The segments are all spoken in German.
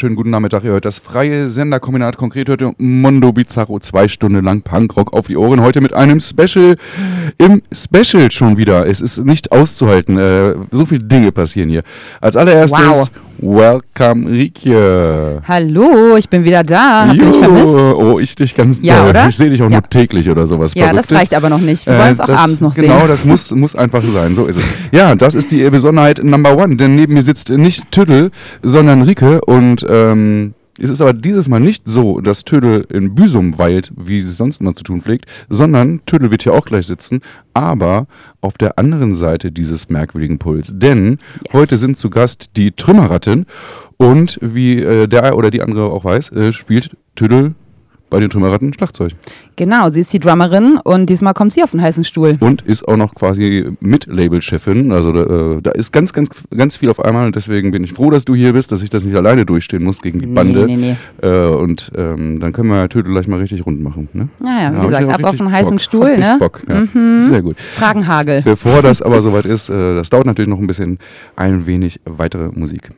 wunderschönen guten Nachmittag. Ihr hört das freie Senderkombinat. Konkret heute Mondo Bizarro. Zwei Stunden lang Punkrock auf die Ohren. Heute mit einem Special. Im Special schon wieder. Es ist nicht auszuhalten. Äh, so viele Dinge passieren hier. Als allererstes. Wow. Welcome, Rikje. Hallo, ich bin wieder da. Habt ihr mich vermisst? Oh, ich dich ganz Ja, doll. oder? Ich sehe dich auch Ja. nur täglich oder sowas. Ja, das reicht aber noch nicht. Wir Äh, wollen es auch das- abends noch Genau, sehen. das muss, muss einfach sein. So ist es. Ja, das ist die Besonderheit Number One, denn neben mir sitzt nicht Tüdel, sondern Rike und ähm, es ist aber dieses Mal nicht so, dass Tüdel in Büsum weilt, wie sie es sonst immer zu tun pflegt, sondern Tüdel wird hier auch gleich sitzen, aber auf der anderen Seite dieses merkwürdigen Puls. Denn heute sind zu Gast die Trümmerratten und wie äh, der oder die andere auch weiß, äh, spielt Tüdel bei den Trümmerratten Schlagzeug. Genau, sie ist die Drummerin und diesmal kommt sie auf den heißen Stuhl. und ist auch noch quasi Mit-Label-Chefin. Also da, äh, da ist ganz, ganz, ganz viel auf einmal und deswegen bin ich froh, dass du hier bist, dass ich das nicht alleine durchstehen muss gegen die Bande. Nee, nee, nee. Äh, und ähm, dann können wir Tödel gleich mal richtig rund machen. Ne? Naja, wie hab ich gesagt, ab auf den heißen Bock. Stuhl, ne? Bock, ja. Sehr gut. Fragenhagel. Bevor das aber soweit ist, äh, das dauert natürlich noch ein bisschen, ein wenig weitere Musik.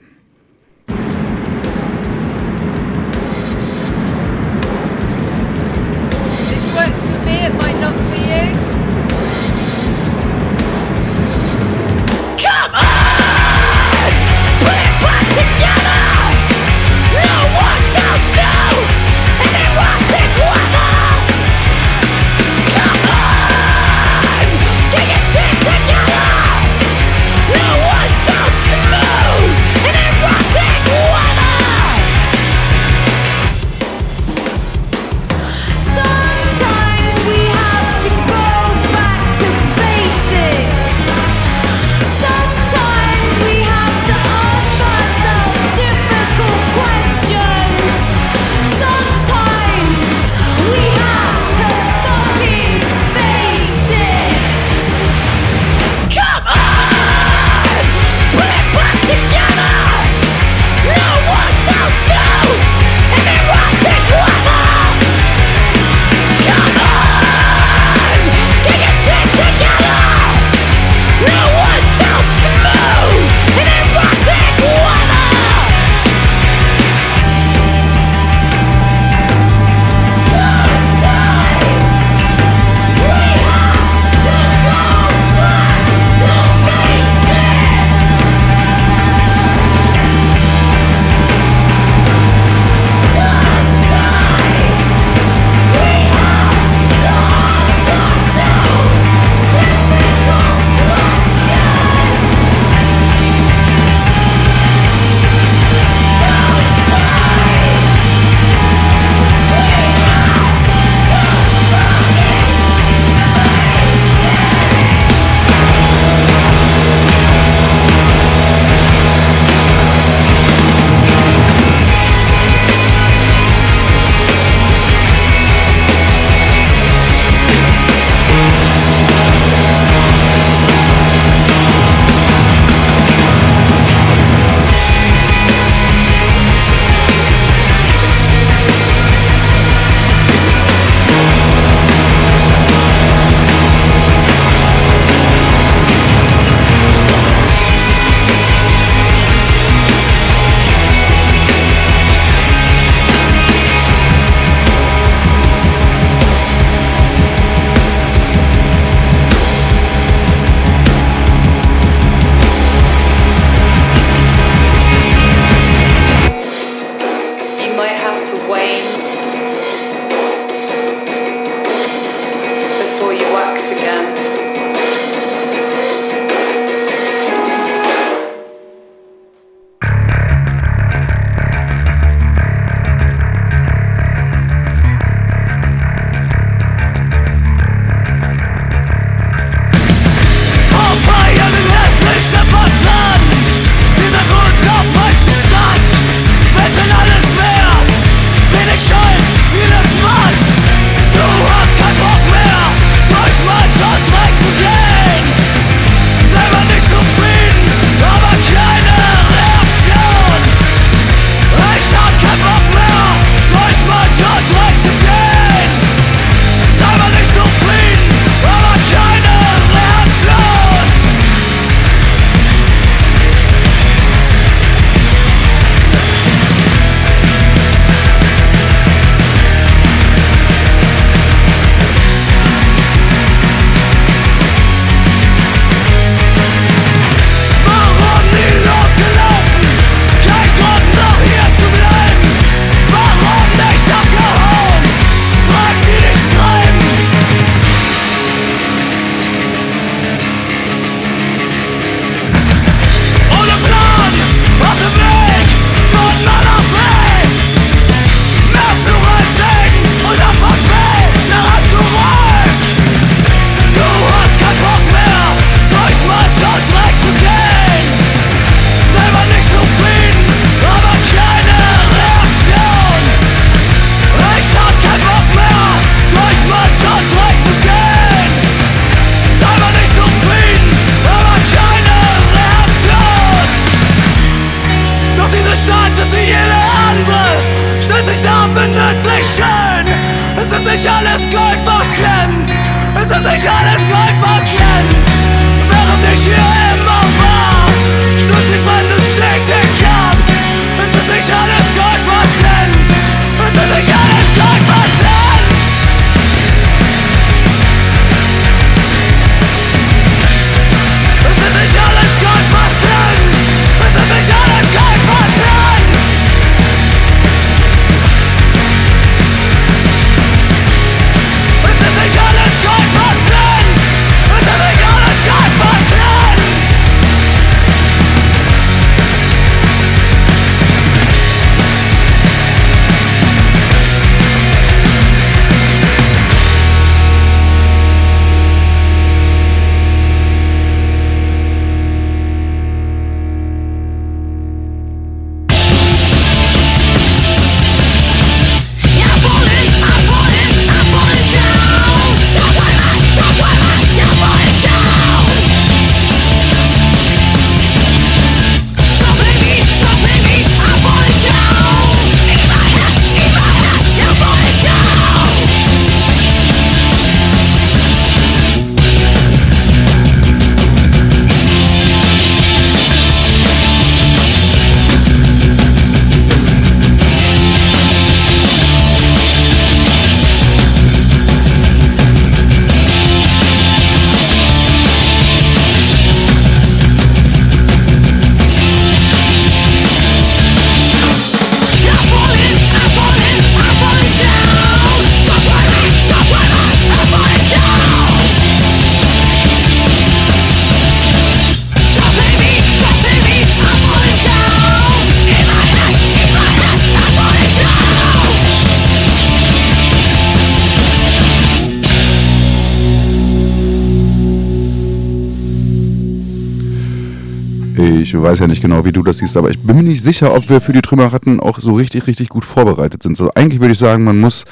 Ja nicht genau, wie du das siehst, aber ich bin mir nicht sicher, ob wir für die Trümmerratten auch so richtig, richtig gut vorbereitet sind. So, eigentlich würde ich sagen, man muss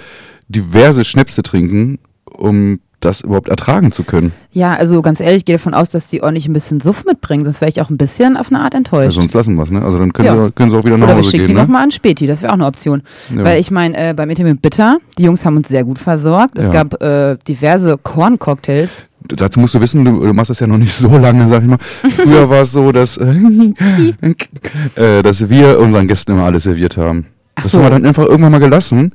diverse Schnäpse trinken, um das überhaupt ertragen zu können. Ja, also ganz ehrlich, ich gehe davon aus, dass die ordentlich ein bisschen Suff mitbringen, sonst wäre ich auch ein bisschen auf eine Art Ja, enttäuscht. sonst lassen wir es, ne? Also dann können, Ja. sie, können sie auch wieder nach Oder wir Hause schicken gehen, die ne? nochmal an Späti, das wäre auch eine Option. Ja. Weil ich meine, äh, beim Interview Bitter, die Jungs haben uns sehr gut versorgt. Es Ja. gab äh, diverse Korncocktails. Dazu musst du wissen, du, du machst das ja noch nicht so lange, sag ich mal. Früher war es so, dass, äh, dass wir unseren Gästen immer alles serviert haben. Ach das so. haben wir dann einfach irgendwann mal gelassen,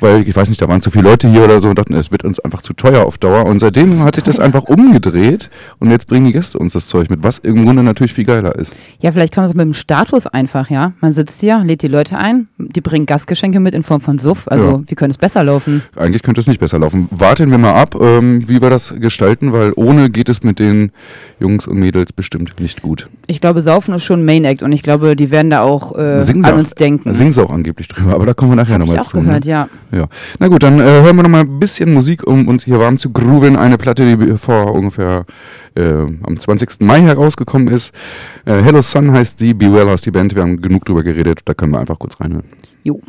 weil ich weiß nicht, da waren zu viele Leute hier oder so und dachten, es wird uns einfach zu teuer auf Dauer. Und seitdem hat sich das einfach umgedreht und jetzt bringen die Gäste uns das Zeug mit, was im Grunde natürlich viel geiler ist. Ja, vielleicht kann man es mit dem Status einfach, ja. Man sitzt hier, lädt die Leute ein, die bringen Gastgeschenke mit in Form von Suff. Also, Ja. wie könnte es besser laufen? Eigentlich könnte es nicht besser laufen. Warten wir mal ab, ähm, wie wir das gestalten, weil ohne geht es mit den Jungs und Mädels bestimmt nicht gut. Ich glaube, Saufen ist schon Main Act und ich glaube, die werden da auch äh, an uns denken. Singen sie auch angeblich drüber, aber da kommen wir nachher Hab ich nochmal auch zu. gehört, ne? ja. Ja. Na gut, dann äh, hören wir noch mal ein bisschen Musik, um uns hier warm zu grooven. Eine Platte, die vor ungefähr äh, am 20. Mai herausgekommen ist. Äh, Hello Sun heißt die, Be Well heißt die Band. Wir haben genug drüber geredet, da können wir einfach kurz reinhören. Jo.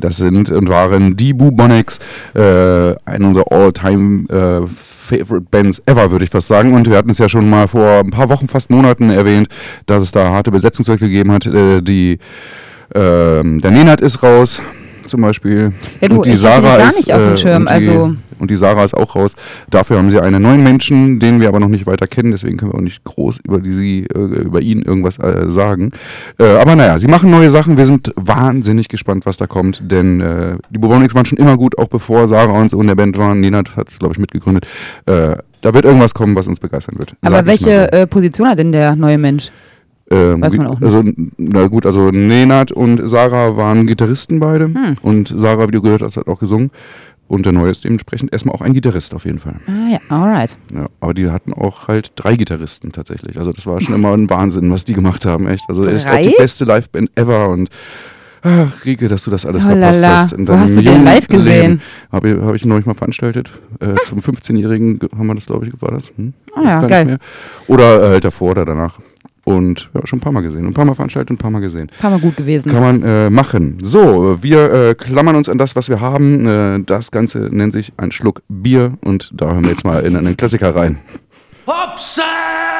Das sind und waren die Bubonics, äh, eine unserer all-time äh, ever, würde ich fast sagen. Und wir hatten es ja schon mal vor ein paar Wochen, fast Monaten erwähnt, dass es da harte Besetzungswechsel gegeben hat. Äh, die, ähm, der Nenad ist raus, zum Beispiel. Ja, du, und die hatte die Sarah gar ist, nicht auf dem äh, Schirm, und die, also- Und die Sarah ist auch raus. Dafür haben sie einen neuen Menschen, den wir aber noch nicht weiter kennen, deswegen können wir auch nicht groß über, die, sie, äh, über ihn irgendwas äh, sagen. Aber naja, sie machen neue Sachen. Wir sind wahnsinnig gespannt, was da kommt, denn die Bubonics waren schon immer gut, auch bevor Sarah und so in der Band waren. Nenad hat es, glaube ich, mitgegründet. Da wird irgendwas kommen, was uns begeistern wird. Aber welche so. Position hat denn der neue Mensch? Ähm, Weiß man auch nicht. Also, na gut, also Nenad und Sarah waren Gitarristen beide. Hm. Und Sarah, wie du gehört hast, hat auch gesungen. Und der Neue ist dementsprechend erstmal auch ein Gitarrist auf jeden Fall. Ah ja, alright. Ja, aber die hatten auch halt drei Gitarristen tatsächlich. Also das war schon immer ein Wahnsinn, was die gemacht haben, echt. Also er ist auch die beste Liveband ever und ach, Rieke, dass du das alles oh, verpasst hast. In Wo hast du den live gesehen? Habe hab ich neulich mal veranstaltet. Äh, ah. zum 15-Jährigen haben wir das, glaube ich, war das. Hm? Ah ja, geil. Oder äh, halt davor oder danach. Und ja, schon ein paar Mal gesehen. Ein paar Mal veranstaltet und ein paar Mal gesehen. Ein paar Mal gut gewesen. Kann man äh, machen. So, wir äh, klammern uns an das, was wir haben. Äh, das Ganze nennt sich ein Schluck Bier und da hören wir jetzt mal in einen Klassiker rein. Hopsa!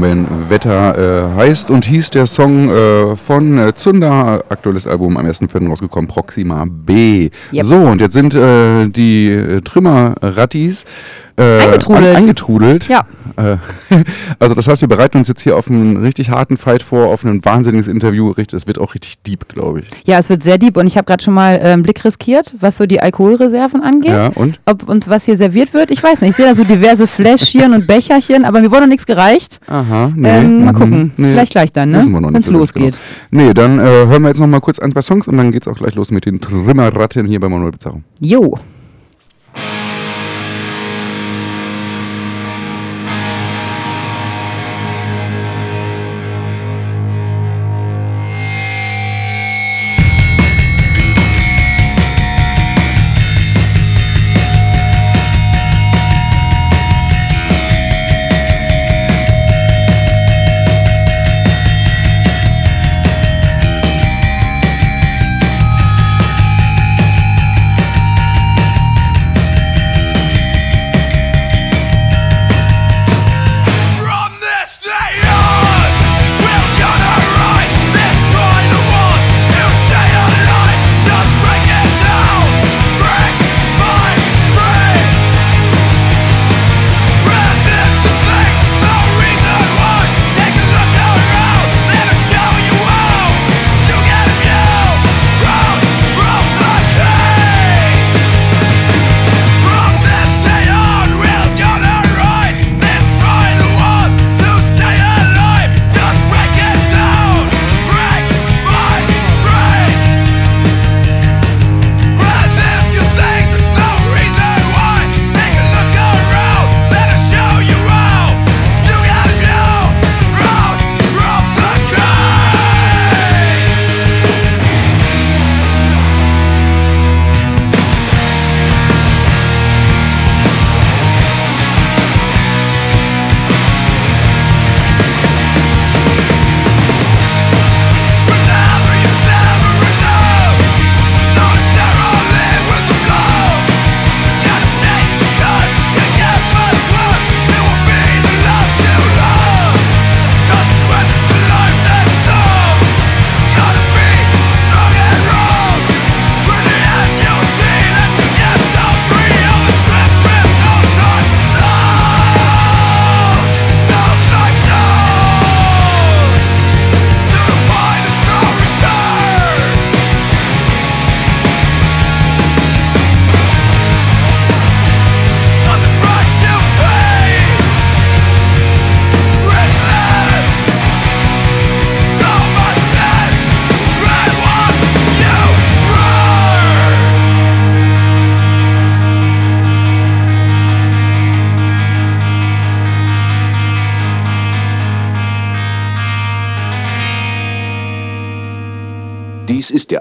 Bombenwetter äh, heißt und hieß der Song äh, von äh, Zunder, aktuelles Album am 1.4. rausgekommen, Proxima B. Yep. So, und jetzt sind äh, die äh, Trümmer-Rattis äh, Eingetrudelt. An, eingetrudelt. Ja. Äh, also das heißt, wir bereiten uns jetzt hier auf einen richtig harten Fight vor, auf ein wahnsinniges Interview. Es wird auch richtig deep, glaube ich. Ja, es wird sehr deep und ich habe gerade schon mal äh, einen Blick riskiert, was so die Alkoholreserven angeht. Ja, und? Ob uns was hier serviert wird, ich weiß nicht. Ich sehe da so diverse Fläschchen und Becherchen, aber mir wurde noch nichts gereicht. Aha, nee. Ähm, mal mhm, gucken. nee. Vielleicht gleich dann, ne? Wenn es so losgeht. Genau. Nee, dann äh, hören wir jetzt noch mal kurz ein, zwei Songs und dann geht's auch gleich los mit den Trümmerratten hier bei Manuel Bizarro. Jo.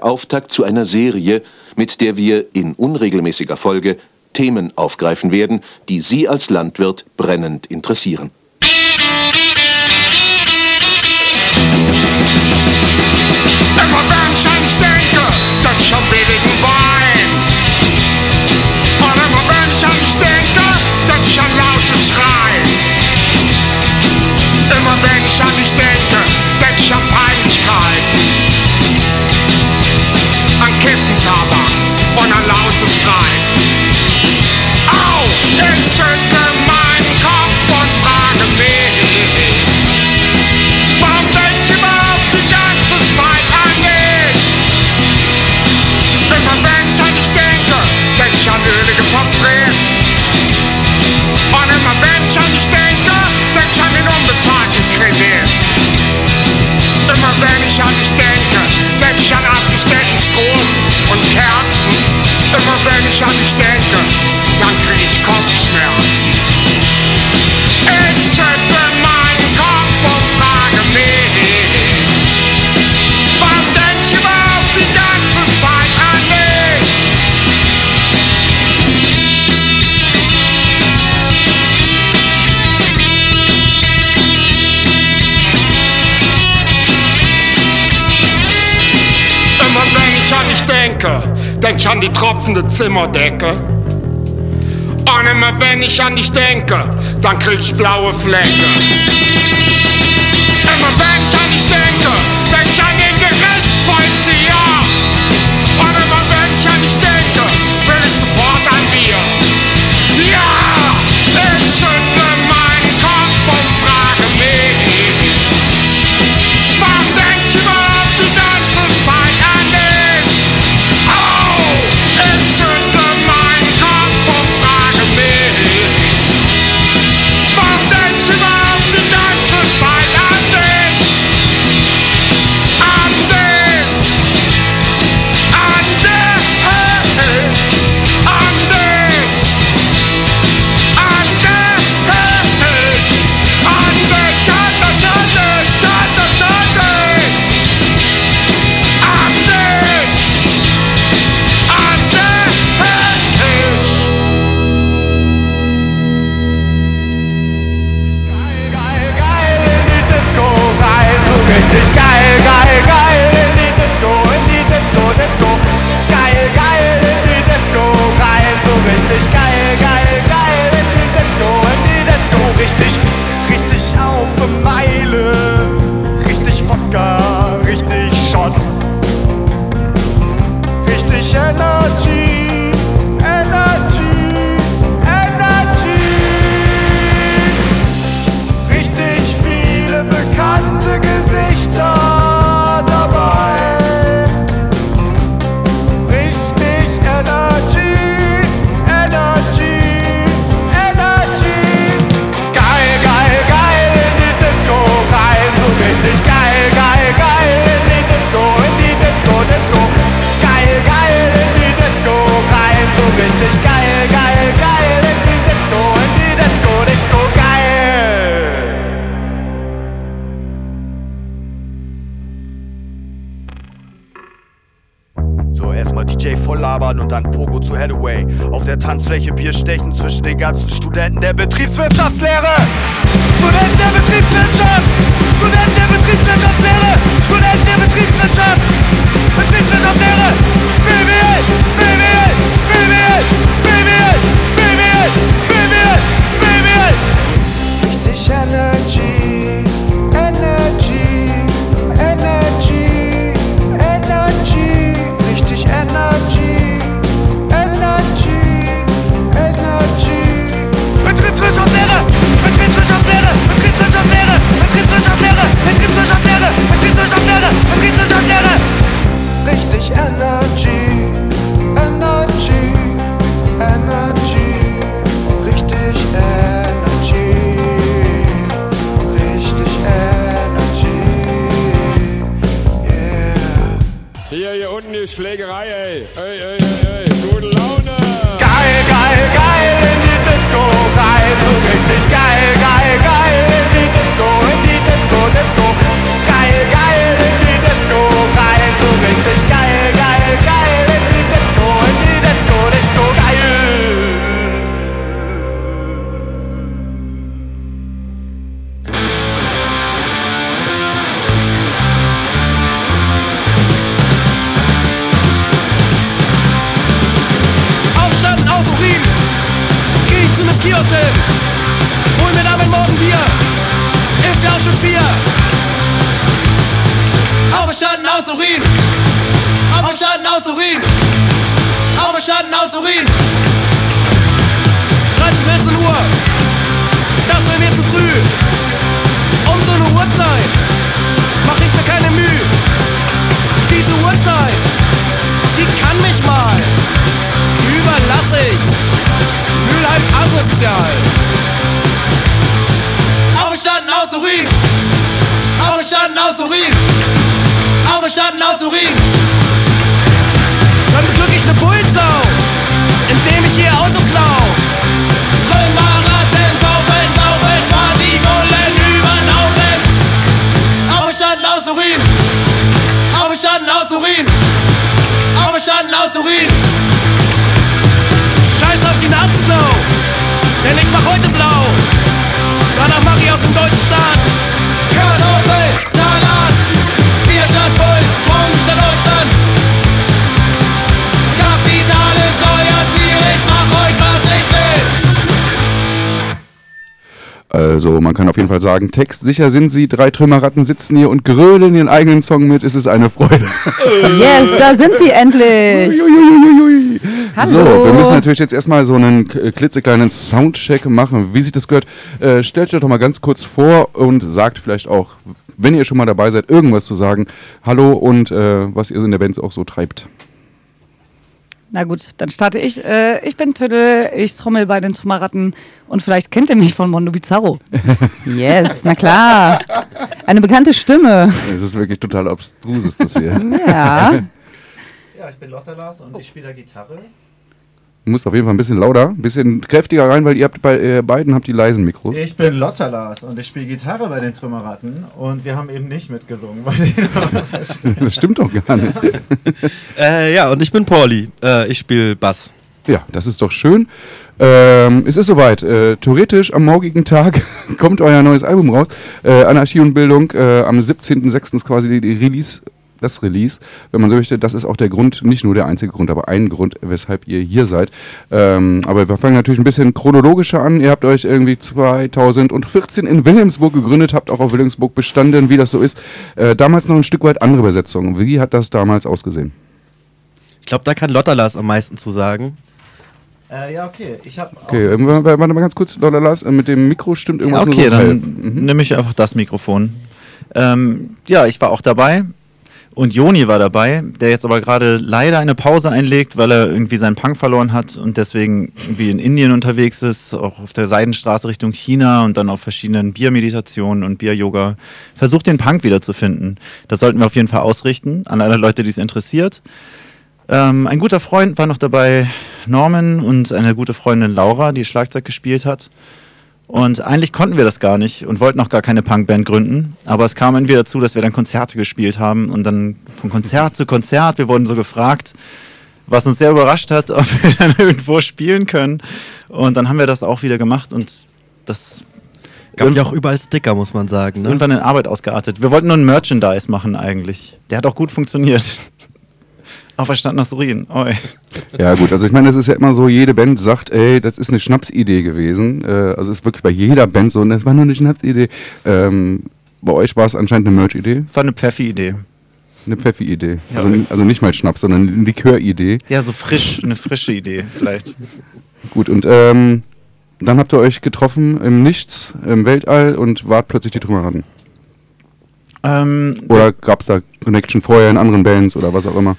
Auftakt zu einer Serie, mit der wir in unregelmäßiger Folge Themen aufgreifen werden, die Sie als Landwirt brennend interessieren. Wenn ich an dich denke, denk ich an billigen Wein. Denk ich an die tropfende Zimmerdecke. Und immer wenn ich an dich denke, dann krieg ich blaue Flecke. Immer wenn ich an dich denke, denk ich an den Gerichtsvollzieher. Tanzfläche Bier stechen zwischen den ganzen Studenten der Betriebswirtschaftslehre. Studenten der Betriebswirtschaft! Studenten der Betriebswirtschaftslehre! Studenten der Betriebswirtschaft! Betriebswirtschaftslehre! BWL! BWL! BWL! BWL! BWL! BWL! BWL! Richtig Energy! Schnelle, es geht so Schnelle, es geht so Schnelle. Richtig Energy, Energy, Energy, richtig Energy, richtig Energy, yeah. Hier, hier unten die Schlägerei, ey, ey, ey. Auf jeden Fall sagen, textsicher sind sie, drei Trümmerratten sitzen hier und grölen ihren eigenen Song mit, es ist eine Freude. Yes, da sind sie endlich. Hallo. So, wir müssen natürlich jetzt erstmal so einen klitzekleinen Soundcheck machen, wie sich das gehört. Äh, stellt euch doch mal ganz kurz vor und sagt vielleicht auch, wenn ihr schon mal dabei seid, irgendwas zu sagen. Hallo und äh, was ihr in der Band auch so treibt. Na gut, dann starte ich. Äh, ich bin Tüdel, ich trommel bei den Trümmerratten und vielleicht kennt ihr mich von Mondo Bizarro. Yes, na klar. Eine bekannte Stimme. Es ist wirklich total abstrus, ist das hier. Ja. Ja, ich bin Lotta Lars und ich spiele da Gitarre. Du musst auf jeden Fall ein bisschen lauter, ein bisschen kräftiger rein, weil ihr habt bei äh, beiden habt die leisen Mikros. Ich bin Lotta Lars und ich spiele Gitarre bei den Trümmerratten und wir haben eben nicht mitgesungen, weil die noch verstehen. Das stimmt doch gar nicht. Äh, ja, und ich bin Pauli. Äh, ich spiele Bass. Ja, das ist doch schön. Ähm, es ist soweit. Äh, theoretisch am morgigen Tag kommt euer neues Album raus. Äh, Anarchie und Bildung. Äh, am 17.06. ist quasi die, die Release. Das Release, wenn man so möchte, das ist auch der Grund, nicht nur der einzige Grund, aber ein Grund, weshalb ihr hier seid. Ähm, aber wir fangen natürlich ein bisschen chronologischer an. Ihr habt euch irgendwie 2014 in Wilhelmsburg gegründet, habt auch auf Wilhelmsburg bestanden, wie das so ist. Äh, damals noch ein Stück weit andere Besetzung. Wie hat das damals ausgesehen? Ich glaube, da kann Lotta Lars am meisten zu sagen. Äh, ja, okay. Ich habe Okay, äh, warte mal ganz kurz, Lars, äh, mit dem Mikro stimmt irgendwas Ja, okay, nur so dann. Mhm. nehme ich einfach das Mikrofon. Ähm, ja, ich war auch dabei und Joni war dabei, der jetzt aber gerade leider eine Pause einlegt, weil er irgendwie seinen Punk verloren hat und deswegen irgendwie in Indien unterwegs ist, auch auf der Seidenstraße Richtung China und dann auf verschiedenen Biermeditationen und Bier-Yoga. Versucht den Punk wiederzufinden. Das sollten wir auf jeden Fall ausrichten an alle Leute, die es interessiert. Ähm, ein guter Freund war noch dabei, Norman, und eine gute Freundin Laura, die Schlagzeug gespielt hat. Und eigentlich konnten wir das gar nicht und wollten auch gar keine Punkband gründen. Aber es kam irgendwie dazu, dass wir dann Konzerte gespielt haben und dann von Konzert zu Konzert, wir wurden so gefragt, was uns sehr überrascht hat, ob wir dann irgendwo spielen können. Und dann haben wir das auch wieder gemacht und das Gab ja auch überall Sticker, muss man sagen. ist Ne? irgendwann in Arbeit ausgeartet. Wir wollten nur ein Merchandise machen eigentlich. Der hat auch gut funktioniert. Auferstanden aus Urin. Oi. Ja gut, also ich meine, es ist ja immer so, jede Band sagt, ey, das ist eine Schnapsidee gewesen. Äh, also es ist wirklich bei jeder Band so, und das war nur eine Schnapsidee. Ähm, bei euch war es anscheinend eine Merch-Idee, War eine Pfeffi-Idee. eine Pfeffi-Idee. Ja. Also, also nicht mal Schnaps, sondern eine Likör-Idee. Ja, so frisch, eine frische Idee vielleicht. Gut, und ähm, dann habt ihr euch getroffen im Nichts, im Weltall und wart plötzlich die Trümmerratten. Ähm, Oder gab es da Connection vorher in anderen Bands oder was auch immer?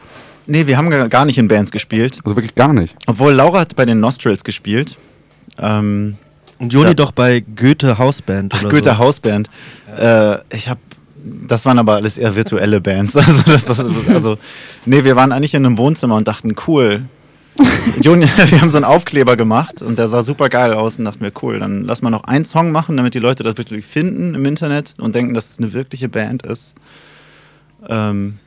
Nee, wir haben gar gar nicht in Bands gespielt. Also wirklich gar nicht. Obwohl Laura hat bei den Nostrils gespielt. Ähm, Und Joni Ja. doch bei Goethe Hausband. ach, oder Goethe so. Hausband. Äh, ich habe das waren aber alles eher virtuelle Bands. Also, das, das, also, nee, wir waren eigentlich in einem Wohnzimmer und dachten, cool. Joni, wir haben so einen Aufkleber gemacht und der sah super geil aus und dachten wir, cool, dann lass mal noch einen Song machen, damit die Leute das wirklich finden im Internet und denken, dass es eine wirkliche Band ist. Ähm,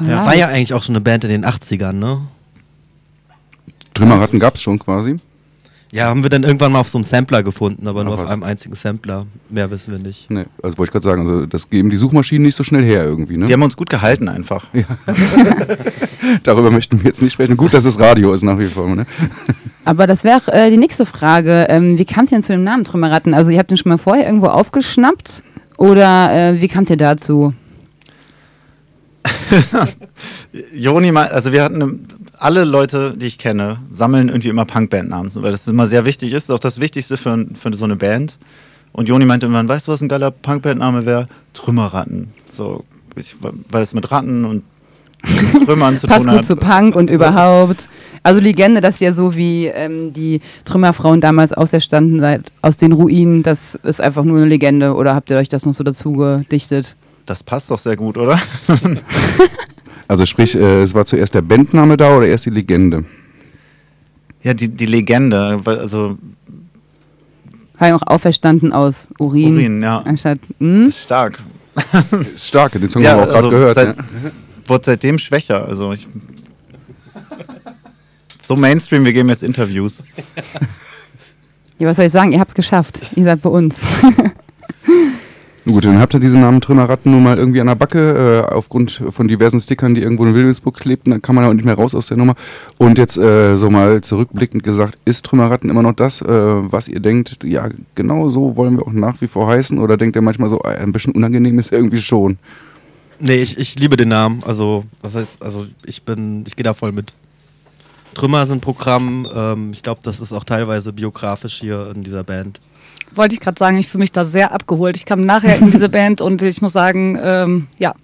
Ja. War ja eigentlich auch schon eine Band in den 80ern, ne? Trümmerratten gab es schon quasi. Ja, haben wir dann irgendwann mal auf so einem Sampler gefunden, aber Ach, nur auf was. einem einzigen Sampler. Mehr wissen wir nicht. Nee, also wollte ich gerade sagen, also das geben die Suchmaschinen nicht so schnell her irgendwie, ne? die haben uns gut gehalten einfach. Darüber möchten wir jetzt nicht sprechen. Gut, dass es Radio ist nach wie vor, ne? Aber das wäre äh, die nächste Frage. Ähm, wie kamt ihr denn zu dem Namen Trümmerratten? Also ihr habt den schon mal vorher irgendwo aufgeschnappt? Oder äh, wie kamt ihr dazu? Joni, also wir hatten alle Leute, die ich kenne, sammeln irgendwie immer Punkband-Namen, weil das immer sehr wichtig ist. Das ist auch das Wichtigste für, für so eine Band. Und Joni meinte irgendwann, weißt du, was ein geiler Punkband-Name wäre? Trümmerratten. So, ich, weil es mit Ratten und Trümmern zu Passt tun gut hat. zu Punk und überhaupt. Also Legende, dass ihr so wie ähm, die Trümmerfrauen damals auserstanden seid aus den Ruinen, das ist einfach nur eine Legende. Oder habt ihr euch das noch so dazu gedichtet? Das passt doch sehr gut, oder? Also sprich, äh, es war zuerst der Bandname da oder erst die Legende? ja, die, die Legende, weil, also War ja auch auferstanden aus Urin. Urin, ja. Anstatt, hm? ist stark. Ist stark, den Song Ja, haben wir auch gerade also gehört. seit- ne? Wurde seitdem schwächer. Also ich. So Mainstream, wir geben jetzt Interviews. Ja, was soll ich sagen? Ihr habt es geschafft. Ihr seid bei uns. Gut, dann habt ihr diesen Namen Trümmerratten nun mal irgendwie an der Backe, äh, aufgrund von diversen Stickern, die irgendwo in Wilhelmsburg klebten, dann kann man auch nicht mehr raus aus der Nummer. Und jetzt äh, so mal zurückblickend gesagt, ist Trümmerratten immer noch das, äh, was ihr denkt, ja, genau so wollen wir auch nach wie vor heißen? Oder denkt ihr manchmal so, äh, ein bisschen unangenehm ist irgendwie schon? Nee, ich, ich liebe den Namen. Also, was heißt, also ich bin, ich gehe da voll mit. Trümmer sind Programm. Ähm, ich glaube, das ist auch teilweise biografisch hier in dieser Band. Wollte ich gerade sagen, ich fühle mich da sehr abgeholt. Ich kam nachher in diese Band und ich muss sagen, ähm, ja.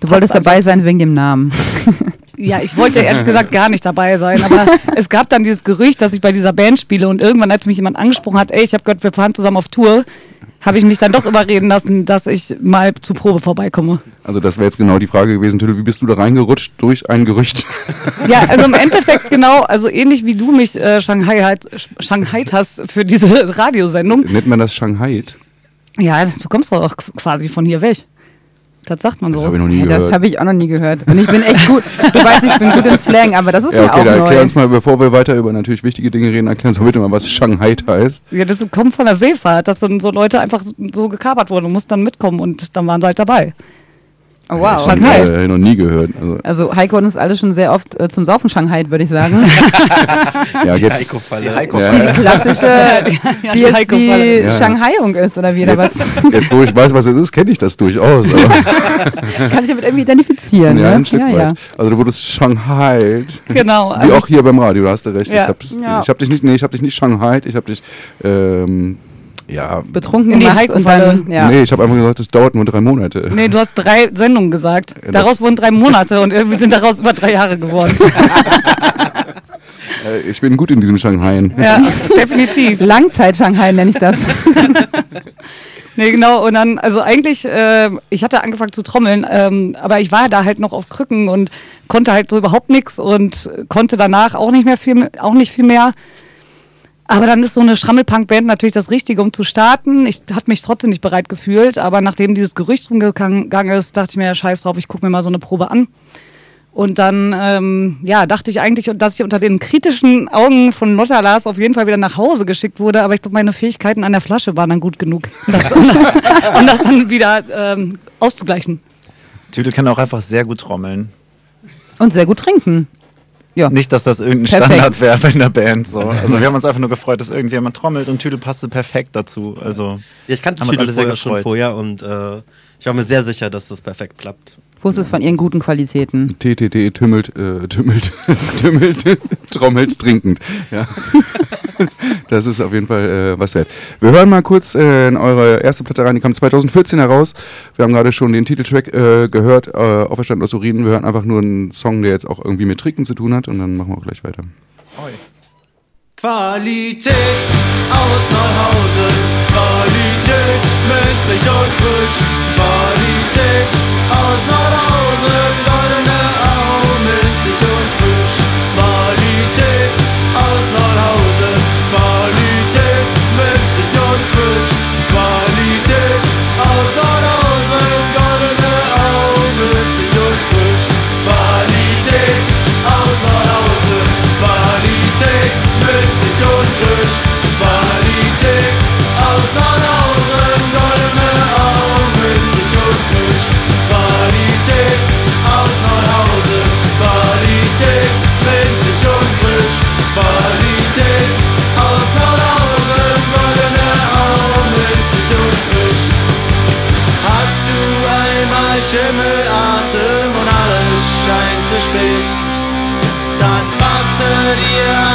Du wolltest dabei einfach. sein wegen dem Namen. Ja, ich wollte ehrlich gesagt gar nicht dabei sein, aber es gab dann dieses Gerücht, dass ich bei dieser Band spiele und irgendwann, als mich jemand angesprochen hat, ey, ich habe gehört, wir fahren zusammen auf Tour, habe ich mich dann doch überreden lassen, dass ich mal zur Probe vorbeikomme. Also das wäre jetzt genau die Frage gewesen, Tüdel, wie bist du da reingerutscht durch ein Gerücht? Ja, also im Endeffekt genau, also ähnlich wie du mich äh, Shanghai, halt, Shanghai hast für diese Radiosendung. Nennt man das Shanghai? Ja, du kommst doch auch qu- quasi von hier weg. Das sagt man so. Das habe ich noch nie Ja, das gehört. habe ich auch noch nie gehört. Und ich bin echt gut. Du weißt, ich bin gut im Slang, aber das ist Ja, mir okay, auch da erklär neu. uns mal, bevor wir weiter über natürlich wichtige Dinge reden, erklär uns doch bitte mal, was Shanghai heißt. Ja, das kommt von der Seefahrt, dass dann so Leute einfach so- so gekapert wurden und mussten dann mitkommen und dann waren sie halt dabei. Oh, wow, Shanghai. okay. Äh, noch nie gehört. Also, Also Heiko und uns alle schon sehr oft äh, zum Saufen Shanghai, würde ich sagen. ja, jetzt, Die Ja. Heiko-Falle. Die klassische, Ja, wie die jetzt Heiko-Falle. die Ja. Shanghaiung ist oder wie oder was. jetzt, wo ich weiß, was es ist, kenne ich das durchaus. Aber, Kann ich damit irgendwie identifizieren, ja, ne? ein Stück ja, weit. ja. Also du wurdest Shanghai. Genau. Wie Also auch hier beim Radio, da hast du recht. Ja. Ich, Ja. ich hab dich nicht, nee, ich hab dich nicht Shanghai, ich hab dich, ähm, ja, Betrunken In die gemacht und dann, ja. nee, ich habe einfach gesagt, es dauert nur drei Monate. Nee, du hast drei Sendungen gesagt. das- Daraus wurden drei Monate und irgendwie sind daraus über drei Jahre geworden. Äh, ich bin gut in diesem Shanghai. ja, definitiv. Langzeit-Shanghai nenne ich das. Nee, genau. Und dann, also eigentlich, äh, ich hatte angefangen zu trommeln, ähm, aber ich war da halt noch auf Krücken und konnte halt so überhaupt nichts und konnte danach auch nicht mehr viel, auch nicht viel mehr. Aber dann ist so eine Schrammelpunk-Band natürlich das Richtige, um zu starten. Ich habe mich trotzdem nicht bereit gefühlt, aber nachdem dieses Gerücht rumgegangen ist, dachte ich mir, ja, scheiß drauf, ich gucke mir mal so eine Probe an. Und dann, ähm, ja, dachte ich eigentlich, dass ich unter den kritischen Augen von Lotta Lars auf jeden Fall wieder nach Hause geschickt wurde, aber ich glaube, meine Fähigkeiten an der Flasche waren dann gut genug, das, um das dann wieder ähm, auszugleichen. Tüdel kann auch einfach sehr gut trommeln. Und sehr gut trinken. Ja. Nicht, dass das irgendein Perfekt. Standard wäre in der Band. So. Also wir haben uns einfach nur gefreut, dass irgendjemand trommelt und Tüdel passte perfekt dazu. Also Ja, ich kannte Tüdel alle sehr vorher schon gefreut. vorher und äh, ich war mir sehr sicher, dass das perfekt klappt. Wusstest von ihren guten Qualitäten. TTT, tümmelt, äh, tümmelt, tümmelt, trommelt, trinkend. Ja. Das ist auf jeden Fall äh, was wert. Wir hören mal kurz äh, in eure erste Platte rein, die kam 2014 heraus. Wir haben gerade schon den Titeltrack äh, gehört, äh, Auferstanden aus Urin. Wir hören einfach nur einen Song, der jetzt auch irgendwie mit Trinken zu tun hat und dann machen wir auch gleich weiter. Qualität aus Nordhausen, Qualität Münzig und frisch, Qualität Yeah.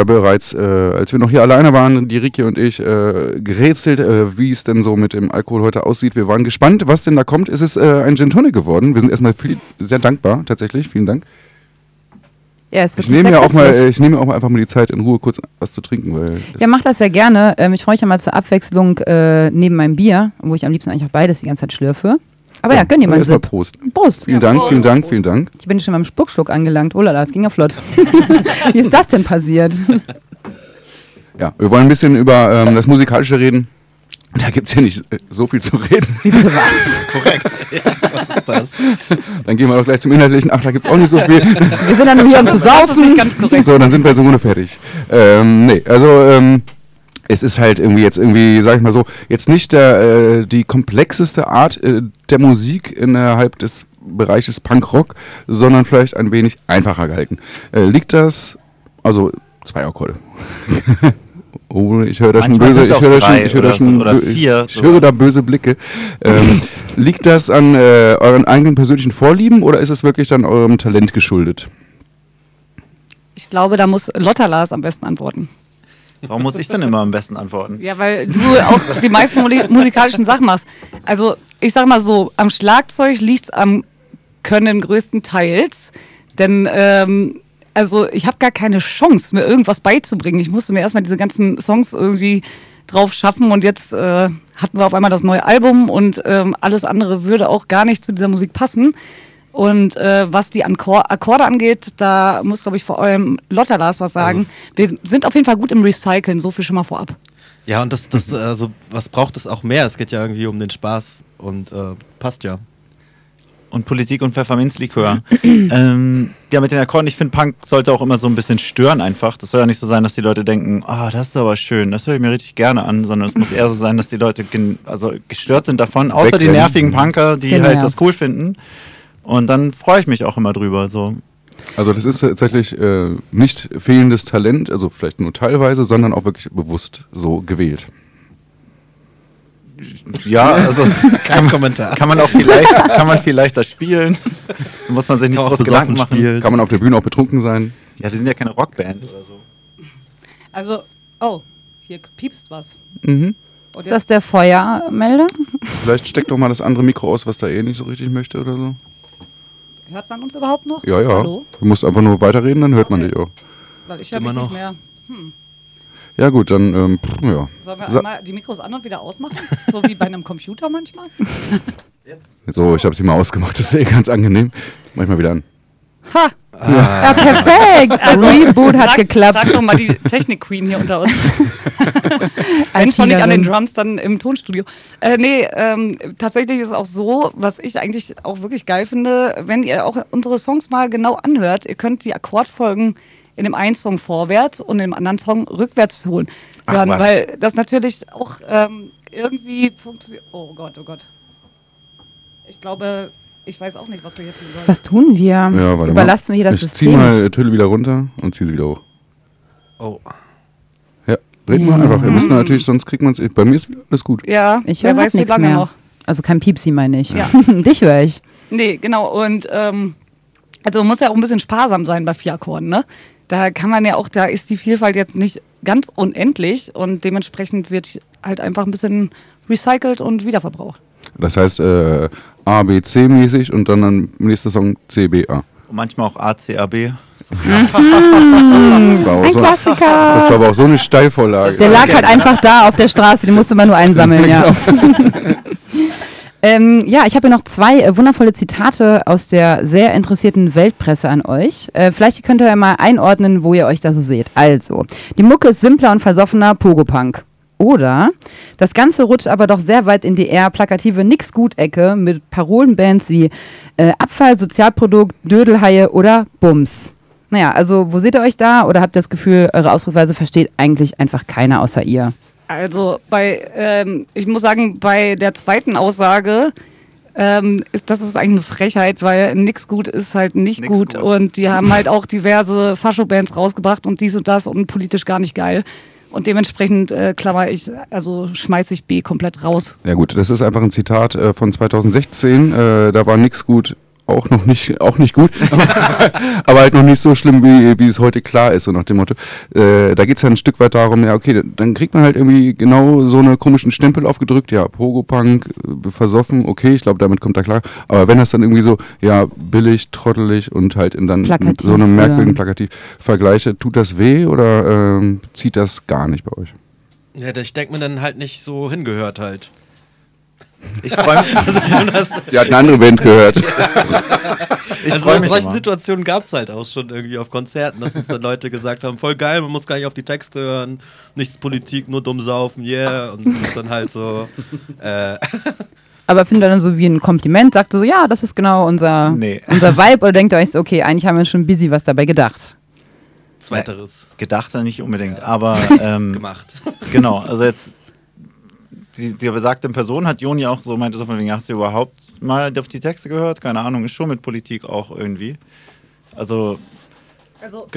Ja bereits, äh, als wir noch hier alleine waren, die Riki und ich, äh, gerätselt, äh, wie es denn so mit dem Alkohol heute aussieht. Wir waren gespannt, was denn da kommt. Es ist äh, ein Gin Tonic geworden. Wir sind erstmal viel, sehr dankbar, tatsächlich. Vielen Dank. Ja, es wird Ich nehme ja auch mal, ich nehme auch mal einfach mal die Zeit, in Ruhe kurz was zu trinken, weil Ja, mach das sehr gerne. Ähm, ich freue mich ja mal zur Abwechslung äh, neben meinem Bier, wo ich am liebsten eigentlich auch beides die ganze Zeit schlürfe. Aber ja, gönn dir mal einen erstmal Sip. Prost. Prost. Vielen Dank, vielen Dank, vielen Dank. Ich bin schon beim Spuckschluck angelangt. Oh lala, das ging ja flott. Wie ist das denn passiert? Ja, wir wollen ein bisschen über ähm, das Musikalische reden. Da gibt es ja nicht äh, so viel zu reden. Wie bitte was? Korrekt. Ja, was ist das? Dann gehen wir doch gleich zum Inhaltlichen. Ach, da gibt es auch nicht so viel. Wir sind ja nur hier, um zu saufen. Ganz korrekt. So, dann sind wir jetzt im Grunde fertig. Ähm, nee, also ähm, es ist halt irgendwie jetzt irgendwie, sag ich mal so, jetzt nicht der, äh, die komplexeste Art äh, der Musik innerhalb des Bereiches Punkrock, sondern vielleicht ein wenig einfacher gehalten. Äh, liegt das, also zwei Akkorde. Oh, ich höre da schon böse, ich höre da schon, ich höre da oder so, vier ich sogar. höre da böse Blicke. Ähm, liegt das an äh, euren eigenen persönlichen Vorlieben oder ist es wirklich dann eurem Talent geschuldet? Ich glaube, da muss Lotta Lars am besten antworten. Warum muss ich denn immer am besten antworten? Ja, weil du auch die meisten musikalischen Sachen machst. Also, ich sag mal so, am Schlagzeug liegt's am Können größtenteils. Denn, ähm, also, ich habe gar keine Chance, mir irgendwas beizubringen. Ich musste mir erstmal diese ganzen Songs irgendwie drauf schaffen und jetzt äh, hatten wir auf einmal das neue Album und ähm, alles andere würde auch gar nicht zu dieser Musik passen. Und äh, was die Ankor Akkorde angeht, da muss, glaube ich, vor allem Lotta Lars was sagen. Wir sind auf jeden Fall gut im Recyceln, so viel schon mal vorab. Ja, und das, das, also, was braucht es auch mehr? Es geht ja irgendwie um den Spaß und äh, passt ja. Und Politik und Pfefferminzlikör. ähm, ja, mit den Akkorden, ich finde, Punk sollte auch immer so ein bisschen stören einfach. Das soll ja nicht so sein, dass die Leute denken, ah, das ist aber schön, das höre ich mir richtig gerne an, sondern es muss eher so sein, dass die Leute gen also gestört sind davon, außer die Wegrennen. nervigen Punker, die Genau. halt das cool finden. Und dann freue ich mich auch immer drüber. So. Also das ist tatsächlich äh, nicht fehlendes Talent, also vielleicht nur teilweise, sondern auch wirklich bewusst so gewählt. Ja, also Kein Kommentar. kann man auch viel leichter, kann man viel leichter spielen. Da muss man sich nicht Kann groß Gedanken machen. spielen. Kann man auf der Bühne auch betrunken sein? Ja, wir sind ja keine Rockband oder so. Also, oh, hier piepst was. Mhm. Ist das der Feuermelder? Vielleicht steckt doch mal das andere Mikro aus, was da eh nicht so richtig möchte oder so. Hört man uns überhaupt noch? Ja, ja. Hallo? Du musst einfach nur weiterreden, dann hört man dich auch. Weil ich höre Immer mich nicht noch. mehr. Ja gut, dann, ähm, pff, ja. Sollen wir Sa- einmal die Mikros an und wieder ausmachen? so wie bei einem Computer manchmal? So, ich habe sie mal ausgemacht, das ist eh ganz angenehm. Mach ich mal wieder an. Ha! Ja, perfekt. Also, Reboot hat geklappt. Frag doch mal die Technik-Queen hier unter uns. Wenn schon nicht an den. Drums, dann im Tonstudio. Äh, nee, ähm, tatsächlich ist es auch so, was ich eigentlich auch wirklich geil finde, wenn ihr auch unsere Songs mal genau anhört, ihr könnt die Akkordfolgen in dem einen Song vorwärts und im anderen Song rückwärts holen. Ach, hören, was. weil das natürlich auch ähm, irgendwie funktioniert. Oh Gott, oh Gott. Ich glaube, ich weiß auch nicht, was wir hier tun sollen. Was tun wir? Ja, warte Überlassen mal. wir hier das ich zieh System? mal Tülle wieder runter und zieh sie wieder hoch. Oh. Red mal einfach. Wir müssen natürlich, sonst kriegt man es. Bei mir ist alles gut. Ja, Ich höre weiß, wie nichts lange mehr. noch. Also kein Piepsi, meine ich. Ja. Dich höre ich. Nee, genau. Und ähm, also man muss ja auch ein bisschen sparsam sein bei vier Akkorden, ne? Da kann man ja auch, da ist die Vielfalt jetzt nicht ganz unendlich und dementsprechend wird halt einfach ein bisschen recycelt und wiederverbraucht. Das heißt äh, A, B, C mäßig und dann am nächsten Song C, B, A. Und manchmal auch ACAB. Das war, auch Ein so, Klassiker. das war aber auch so eine Steilvorlage. Der lag halt einfach da auf der Straße, den musste man nur einsammeln, ja. ähm, ja, ich habe hier noch zwei äh, wundervolle Zitate aus der sehr interessierten Weltpresse an euch. Äh, vielleicht könnt ihr ja mal einordnen, wo ihr euch da so seht. Also, die Mucke ist simpler und versoffener Pogopunk. Oder das Ganze rutscht aber doch sehr weit in die eher plakative Nix-Gut-Ecke mit Parolenbands wie äh, Abfall, Sozialprodukt, Dödelhaie oder Bums. Naja, also wo seht ihr euch da? Oder habt ihr das Gefühl, eure Ausdrucksweise versteht eigentlich einfach keiner außer ihr? Also bei, ähm, ich muss sagen, bei der zweiten Aussage ähm, ist das ist eigentlich eine Frechheit, weil nix gut ist halt nicht gut. gut. und die haben halt auch diverse Fascho-Bands rausgebracht und dies und das und politisch gar nicht geil. Und dementsprechend äh, klammer ich, also schmeiße ich B komplett raus. Ja gut, das ist einfach ein Zitat äh, von 2016. Äh, da war nix gut auch noch nicht, auch nicht gut, aber halt noch nicht so schlimm, wie, wie es heute klar ist, so nach dem Motto. Äh, da geht's ja ein Stück weit darum, ja, okay, dann kriegt man halt irgendwie genau so eine komischen Stempel aufgedrückt, ja, Pogo-Punk, äh, versoffen, okay, ich glaube, damit kommt er klar. Aber wenn das dann irgendwie so, ja, billig, trottelig und halt in dann Plakativ, so einem merkwürdigen ja. Plakativ vergleiche, tut das weh oder ähm, zieht das gar nicht bei euch? Ja, ich denke mir dann halt nicht so hingehört halt. Ich freue mich. Also, Jonas, Die hat eine andere Band gehört. Ich also solche immer. Situationen gab es halt auch schon irgendwie auf Konzerten, dass uns dann Leute gesagt haben, voll geil, man muss gar nicht auf die Texte hören, nichts Politik, nur dumm saufen, yeah. Und ist dann halt so, äh, Aber findet ihr dann so wie ein Kompliment, sagt so, ja, das ist genau unser, Nee. unser Vibe oder denkt ihr euch so, okay, eigentlich haben wir schon busy was dabei gedacht. zweiteres Gedacht dann nicht unbedingt, aber ähm, gemacht. genau, also jetzt die, die besagte Person hat Joni auch so meinte so von wegen, hast du überhaupt mal auf die Texte gehört? Keine Ahnung, ist schon mit Politik auch irgendwie. Also, Also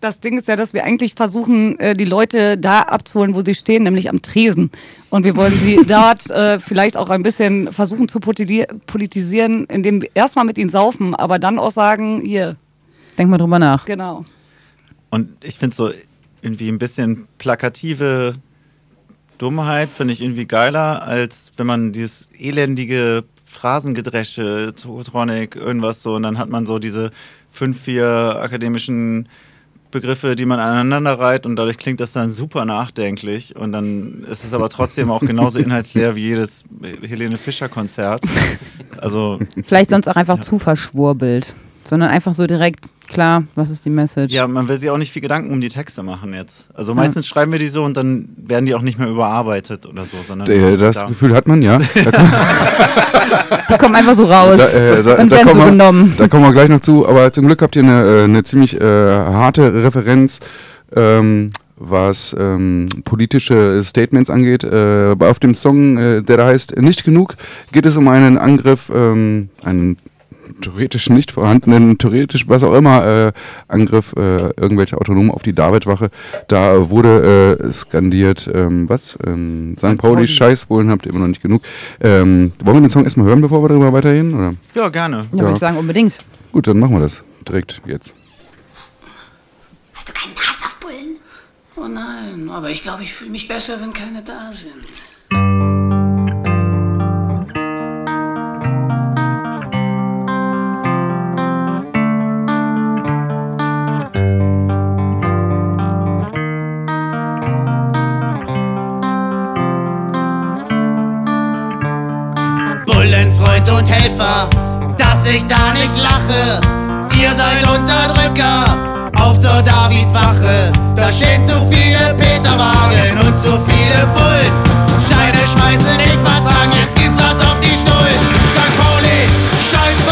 das Ding ist ja, dass wir eigentlich versuchen, äh, die Leute da abzuholen, wo sie stehen, nämlich am Tresen. Und wir wollen sie dort äh, vielleicht auch ein bisschen versuchen zu politi- politisieren, indem wir erstmal mit ihnen saufen, aber dann auch sagen, hier, Denk mal drüber nach. genau. Und ich finde so irgendwie ein bisschen plakative Dummheit finde ich irgendwie geiler, als wenn man dieses elendige Phrasengedresche, Zotronic, irgendwas so, und dann hat man so diese fünf, vier akademischen Begriffe, die man aneinander reiht und dadurch klingt das dann super nachdenklich und dann ist es aber trotzdem auch genauso inhaltsleer wie jedes Helene Fischer Konzert. Also Vielleicht sonst auch einfach zu verschwurbelt, sondern einfach so direkt klar, was ist die Message. Ja, man will sich auch nicht viel Gedanken um die Texte machen jetzt. Also meistens schreiben wir die so und dann werden die auch nicht mehr überarbeitet oder so, sondern Äh, das da. Gefühl hat man, ja. Da, kommen- Die kommen einfach so raus da, äh, da, und da, werden so kommen wir, genommen. da kommen wir gleich noch zu, aber zum Glück habt ihr eine, äh, eine ziemlich äh, harte Referenz, ähm, was ähm, politische Statements angeht. Äh, auf dem Song, äh, der da heißt Nicht genug, geht es um einen Angriff, ähm, einen theoretisch nicht vorhandenen, theoretisch was auch immer, äh, Angriff äh, irgendwelcher Autonomen auf die Davidwache. Da wurde äh, skandiert, ähm, was? Ähm, St. Pauli, Pauli. Scheißbullen habt ihr immer noch nicht genug. Ähm, wollen wir den Song erstmal hören, bevor wir darüber weiterreden? Oder? Ja, gerne. Ja, würde ich sagen, unbedingt. Gut, dann machen wir das direkt jetzt. Hast du keinen Hass auf Bullen? Oh nein, aber ich glaube, ich fühle mich besser, wenn keine da sind. Helfer, dass ich da nicht lache. Ihr seid Unterdrücker, auf zur Davidwache. Da stehen zu viele Peterwagen und zu viele Bullen. Steine schmeißen, nicht verzagen, jetzt gibt's was auf die Stullen. St. Pauli, scheiß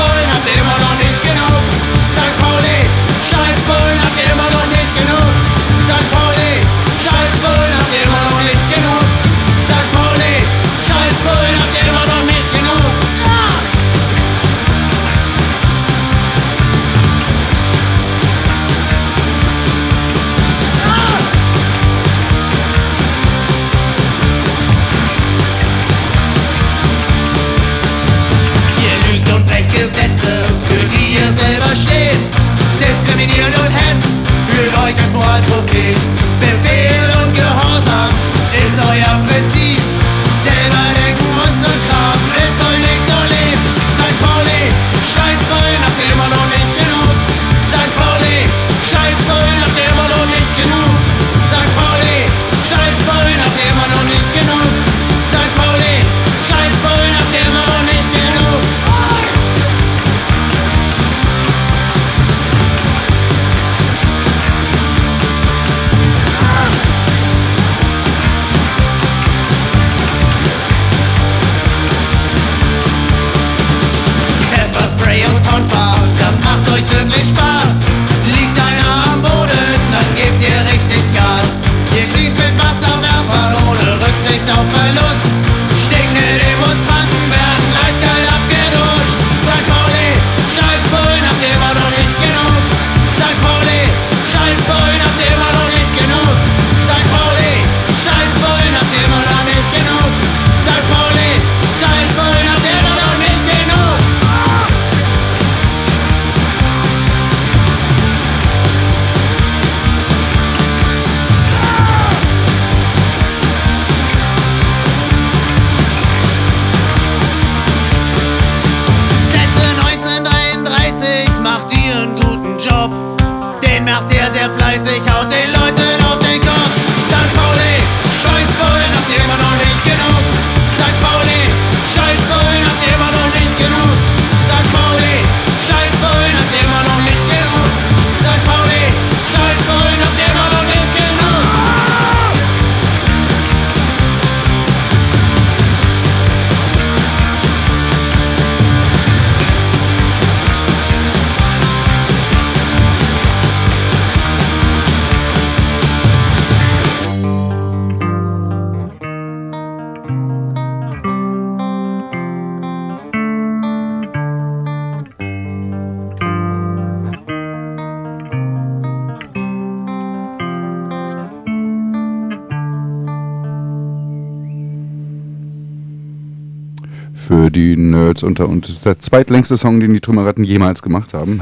Nerds unter uns. Das ist der zweitlängste Song, den die Trümmerratten jemals gemacht haben.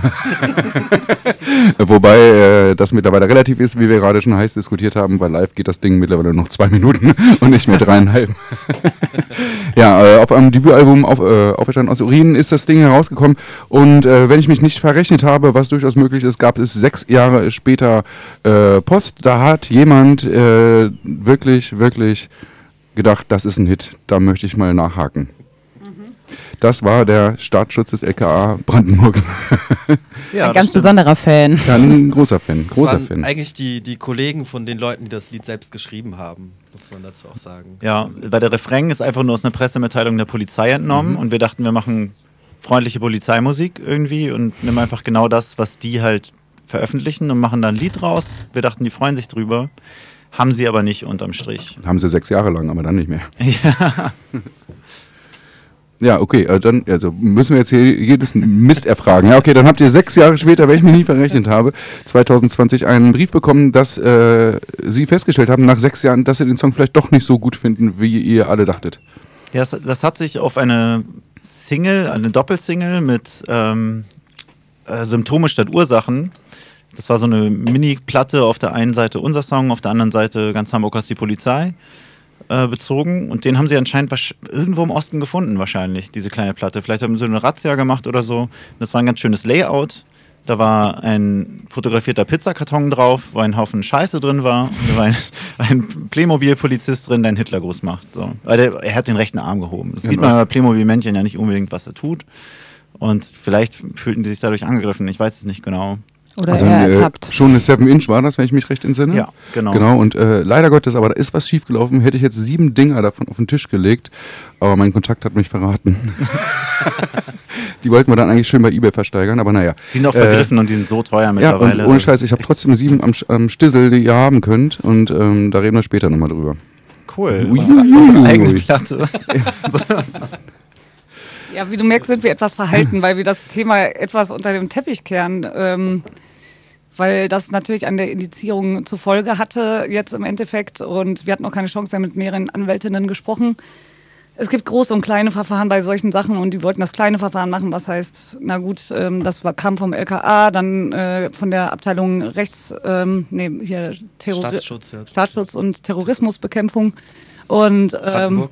Wobei äh, das mittlerweile relativ ist, wie wir gerade schon heiß diskutiert haben, weil live geht das Ding mittlerweile noch zwei Minuten und nicht mehr dreieinhalb. ja, äh, auf einem Debütalbum auf, äh, Auferstanden aus Urin ist das Ding herausgekommen und äh, wenn ich mich nicht verrechnet habe, was durchaus möglich ist, gab es sechs Jahre später äh, Post. Da hat jemand äh, wirklich, wirklich gedacht, das ist ein Hit, da möchte ich mal nachhaken. Das war der Staatsschutz des LKA Brandenburgs. Ein ganz besonderer Fan. Ja, ein großer Fan, Das großer waren Fan. eigentlich die, die Kollegen von den Leuten, die das Lied selbst geschrieben haben, muss man dazu auch sagen. Ja, weil der Refrain ist einfach nur aus einer Pressemitteilung der Polizei entnommen Mhm. und wir dachten, wir machen freundliche Polizeimusik irgendwie und nehmen einfach genau das, was die halt veröffentlichen und machen da ein Lied raus. Wir dachten, die freuen sich drüber. Haben sie aber nicht unterm Strich. Haben sie sechs Jahre lang, aber dann nicht mehr. Ja. Ja, okay, äh, dann also müssen wir jetzt hier jedes Mist erfragen. Ja, okay, dann habt ihr sechs Jahre später, wenn ich mich nie verrechnet habe, 2020 einen Brief bekommen, dass äh, Sie festgestellt haben, nach sechs Jahren, dass Sie den Song vielleicht doch nicht so gut finden, wie ihr alle dachtet. Ja, das, das hat sich auf eine Single, eine Doppelsingle mit ähm, äh, Symptome statt Ursachen. Das war so eine Mini-Platte, auf der einen Seite unser Song, auf der anderen Seite ganz Hamburg hast die Polizei äh, bezogen. Und den haben sie anscheinend irgendwo im Osten gefunden, wahrscheinlich, diese kleine Platte. Vielleicht haben sie eine Razzia gemacht oder so. Das war ein ganz schönes Layout. Da war ein fotografierter Pizzakarton drauf, wo ein Haufen Scheiße drin war. Und da war ein, ein Playmobil-Polizist drin, der einen Hitlergruß macht. So. Der, er hat den rechten Arm gehoben. Das sieht Genau. man bei Playmobil-Männchen ja nicht unbedingt, was er tut. Und vielleicht fühlten die sich dadurch angegriffen. Ich weiß es nicht genau. Oder Also er äh, ertappt. schon eine 7-Inch war das, wenn ich mich recht entsinne. Ja, genau. Genau, und äh, leider Gottes, aber da ist was schiefgelaufen. Hätte ich jetzt sieben Dinger davon auf den Tisch gelegt, aber mein Kontakt hat mich verraten. die wollten wir dann eigentlich schön bei Ebay versteigern, aber naja. Die sind auch Äh, vergriffen und die sind so teuer Ja, und mittlerweile. ohne Scheiß, ich habe trotzdem sieben am, am Stissel, die ihr haben könnt. Und ähm, da reden wir später nochmal drüber. Cool. Ui, Unsere, ui, unsere ui. eigene Platte. Ja, wie du merkst, sind wir etwas verhalten, weil wir das Thema etwas unter dem Teppich kehren. Ähm, weil das natürlich an der Indizierung zur Folge hatte, jetzt im Endeffekt. Und wir hatten auch keine Chance, haben mit mehreren Anwältinnen gesprochen. Es gibt große und kleine Verfahren bei solchen Sachen und die wollten das kleine Verfahren machen, was heißt, na gut, ähm, das war, kam vom LKA, dann äh, von der Abteilung Rechts, ähm, nee, hier Terror Staatsschutz, ja. Staatsschutz und Terrorismusbekämpfung. Und ähm.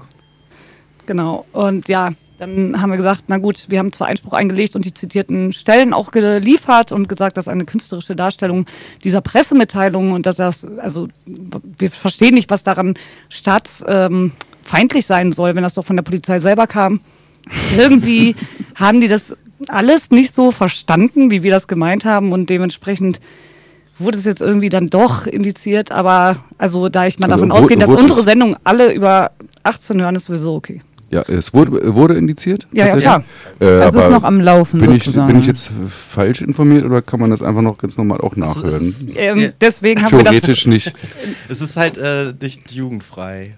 Genau. Und ja, dann haben wir gesagt, na gut, wir haben zwar Einspruch eingelegt und die zitierten Stellen auch geliefert und gesagt, dass eine künstlerische Darstellung dieser Pressemitteilung und dass das, also wir verstehen nicht, was daran staatsfeindlich feindlich sein soll, wenn das doch von der Polizei selber kam. Irgendwie haben die das alles nicht so verstanden, wie wir das gemeint haben und dementsprechend wurde es jetzt irgendwie dann doch indiziert, aber also da ich mal Also davon ausgehe, dass unsere Sendung alle über 18 hören, ist sowieso okay. Ja, es wurde, wurde indiziert? Ja, ja, klar. Äh, Das ist aber noch am Laufen bin ich, sozusagen. bin ich jetzt falsch informiert oder kann man das einfach noch ganz normal auch nachhören? Ähm, Deswegen haben wir das Theoretisch nicht. Es ist halt äh, nicht jugendfrei.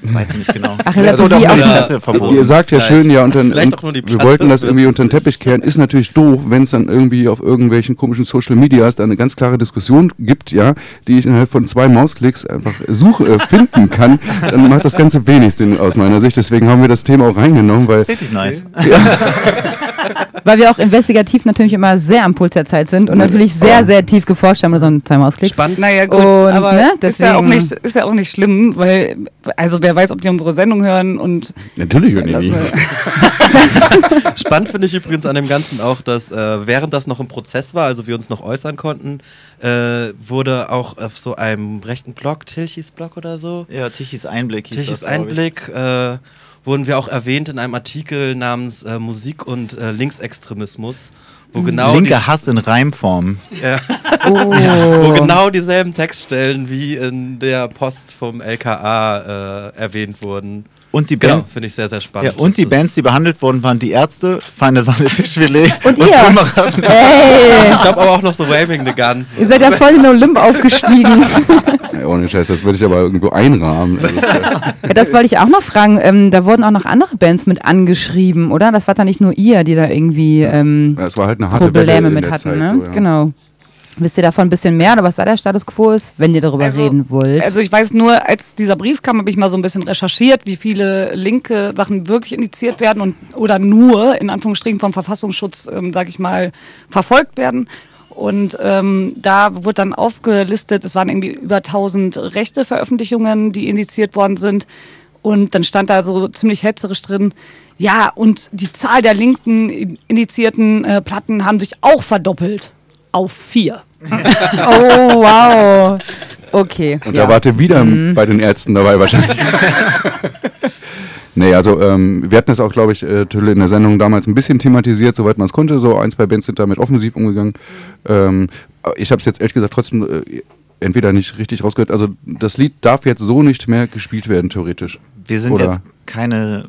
Weiß ich nicht genau. Ach, Ja, relativ oder die Ja, Platte Also verboten. ihr sagt ja schön, ja, unter, Vielleicht und auch nur die wir wollten das irgendwie unter den. Teppich kehren. Ist natürlich doof, wenn es dann irgendwie auf irgendwelchen komischen Social Medias da eine ganz klare Diskussion gibt, ja, die ich innerhalb von zwei Mausklicks einfach suche, äh, finden kann. Dann macht das Ganze wenig Sinn aus meiner Sicht. Deswegen haben wir das Thema auch reingenommen, weil Richtig nice. Weil wir auch investigativ natürlich immer sehr am Puls der Zeit sind und natürlich sehr, sehr tief geforscht haben, so einen Timeausklick. Spannend. Naja, gut, Und, aber ne, ist, ja auch nicht, ist ja auch nicht schlimm, weil, also wer weiß, ob die unsere Sendung hören und Natürlich hören die Spannend finde ich übrigens an dem Ganzen auch, dass äh, während das noch im Prozess war, also wir uns noch äußern konnten, äh, wurde auch auf so einem rechten Blog, Tilchis Blog oder so, Ja, Tichys Einblick hieß Tilchis das. Einblick, äh, wurden wir auch erwähnt in einem Artikel namens äh, Musik und äh, Linksextremismus, wo genau Linker Hass in Reimform. ja, Oh. wo genau dieselben Textstellen wie in der Post vom LKA äh, erwähnt wurden. Und die Genau, Band. finde ich sehr, sehr spannend. Ja, und die Bands, die behandelt wurden, waren die Ärzte, Feine Sahne Fischfilet Und ihr? Trümmerer. Ey, Ich glaube aber auch noch so Waving the Guns. ihr seid ja voll in den Olymp aufgestiegen. Ja, ohne Scheiß, das würde ich aber irgendwo einrahmen. Also, das, Ja, das wollte ich auch noch fragen. Ähm, da wurden auch noch andere Bands mit angeschrieben, oder? Das war da nicht nur ihr, die da irgendwie ähm, das war halt eine harte Welle Probleme in mit hatten, Zeit. ne? So, ja. Genau. Wisst ihr davon ein bisschen mehr oder was da der Status quo ist, wenn ihr darüber Also- reden wollt? Also ich weiß nur, als dieser Brief kam, habe ich mal so ein bisschen recherchiert, wie viele linke Sachen wirklich indiziert werden und oder nur in Anführungsstrichen vom Verfassungsschutz, ähm, sage ich mal, verfolgt werden. Und ähm, da wurde dann aufgelistet, es waren irgendwie über 1000 rechte Veröffentlichungen, die indiziert worden sind. Und dann stand da so ziemlich hetzerisch drin, ja, und die Zahl der linken indizierten äh, Platten haben sich auch verdoppelt auf vier. oh, wow. Okay. Und ja. da wart ihr wieder Mhm. bei den Ärzten dabei wahrscheinlich. nee, also ähm, wir hatten es auch, glaube ich, äh, Tülle in der Sendung damals ein bisschen thematisiert, soweit man es konnte. So ein, zwei Bands sind damit offensiv umgegangen. Ähm, ich habe es jetzt ehrlich gesagt trotzdem äh, entweder nicht richtig rausgehört. Also das Lied darf jetzt so nicht mehr gespielt werden, theoretisch. Wir sind Oder- jetzt keine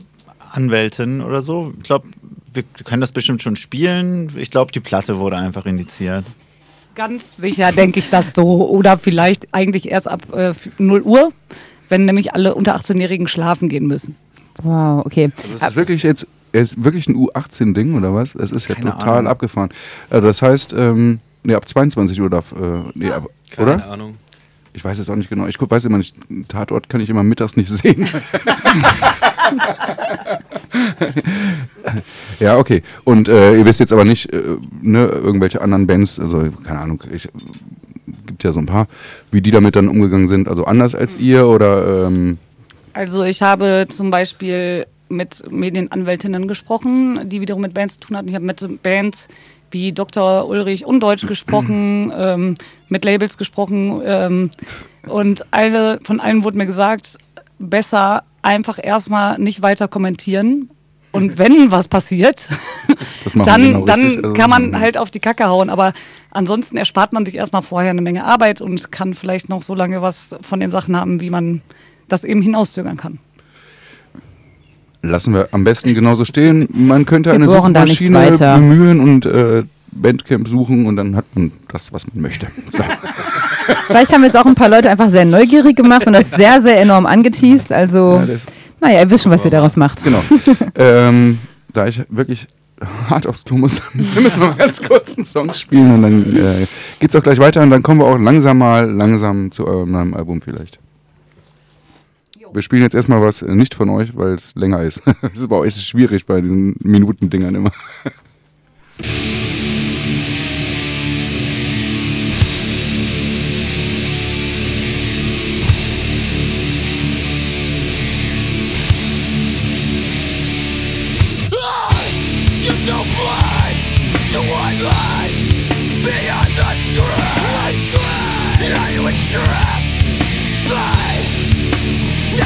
Anwältin oder so. Ich glaube, wir können das bestimmt schon spielen. Ich glaube, die Platte wurde einfach indiziert. Ganz sicher denke ich das so. Oder vielleicht eigentlich erst ab äh, 0 Uhr, wenn nämlich alle unter 18-Jährigen schlafen gehen müssen. Wow, okay. Also es ist wirklich jetzt, ist wirklich ein U18-Ding oder was? Es ist ja Keine total Ahnung. abgefahren. Also das heißt, ähm, nee, ab 22 Uhr darf, äh, nee, ab, Keine oder? Ahnung. Ich weiß es auch nicht genau. Ich weiß immer nicht, Tatort kann ich immer mittags nicht sehen. ja, okay. Und äh, ihr wisst jetzt aber nicht, äh, ne, irgendwelche anderen Bands, also keine Ahnung, ich, gibt ja so ein paar, wie die damit dann umgegangen sind. Also anders als ihr oder ähm, Also ich habe zum Beispiel mit Medienanwältinnen gesprochen, die wiederum mit Bands zu tun hatten. Ich habe mit Bands wie Dr. Ulrich Undeutsch gesprochen, ähm, mit Labels gesprochen ähm, und alle, von allen wurde mir gesagt, besser einfach erstmal nicht weiter kommentieren. Und wenn was passiert, dann, genau dann richtig. Also, kann man halt auf die Kacke hauen. Aber ansonsten erspart man sich erstmal vorher eine Menge Arbeit und kann vielleicht noch so lange was von den Sachen haben, wie man das eben hinauszögern kann. Lassen wir am besten genauso stehen. Man könnte Wir eine Suchmaschine bemühen und äh, Bandcamp suchen und dann hat man das, was man möchte. So. Vielleicht haben jetzt auch ein paar Leute einfach sehr neugierig gemacht und das sehr, sehr enorm angeteased. Also, Ja, naja, ihr wisst schon, was ihr daraus macht. Genau. ähm, da ich wirklich hart aufs Klo muss, wir müssen noch ganz kurz einen Song spielen und dann äh, geht's auch gleich weiter und dann kommen wir auch langsam mal langsam zu eurem neuen Album vielleicht. Wir spielen jetzt erstmal was äh, nicht von euch, weil es länger ist. Es ist bei euch schwierig bei diesen Minutendingern immer. You so blind to one life beyond the screen.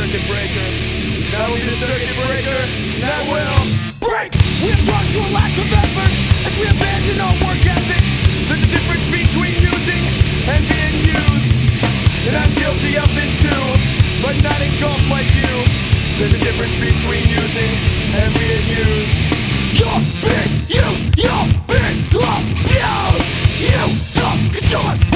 circuit breaker. That will be the circuit breaker. That will break. We have brought to a lack of effort as we abandon our work ethic. There's a difference between using and being used. And I'm guilty of this too, but not like you. There's a difference between using and being used. You're big, you, you're big, love, yes You, the it.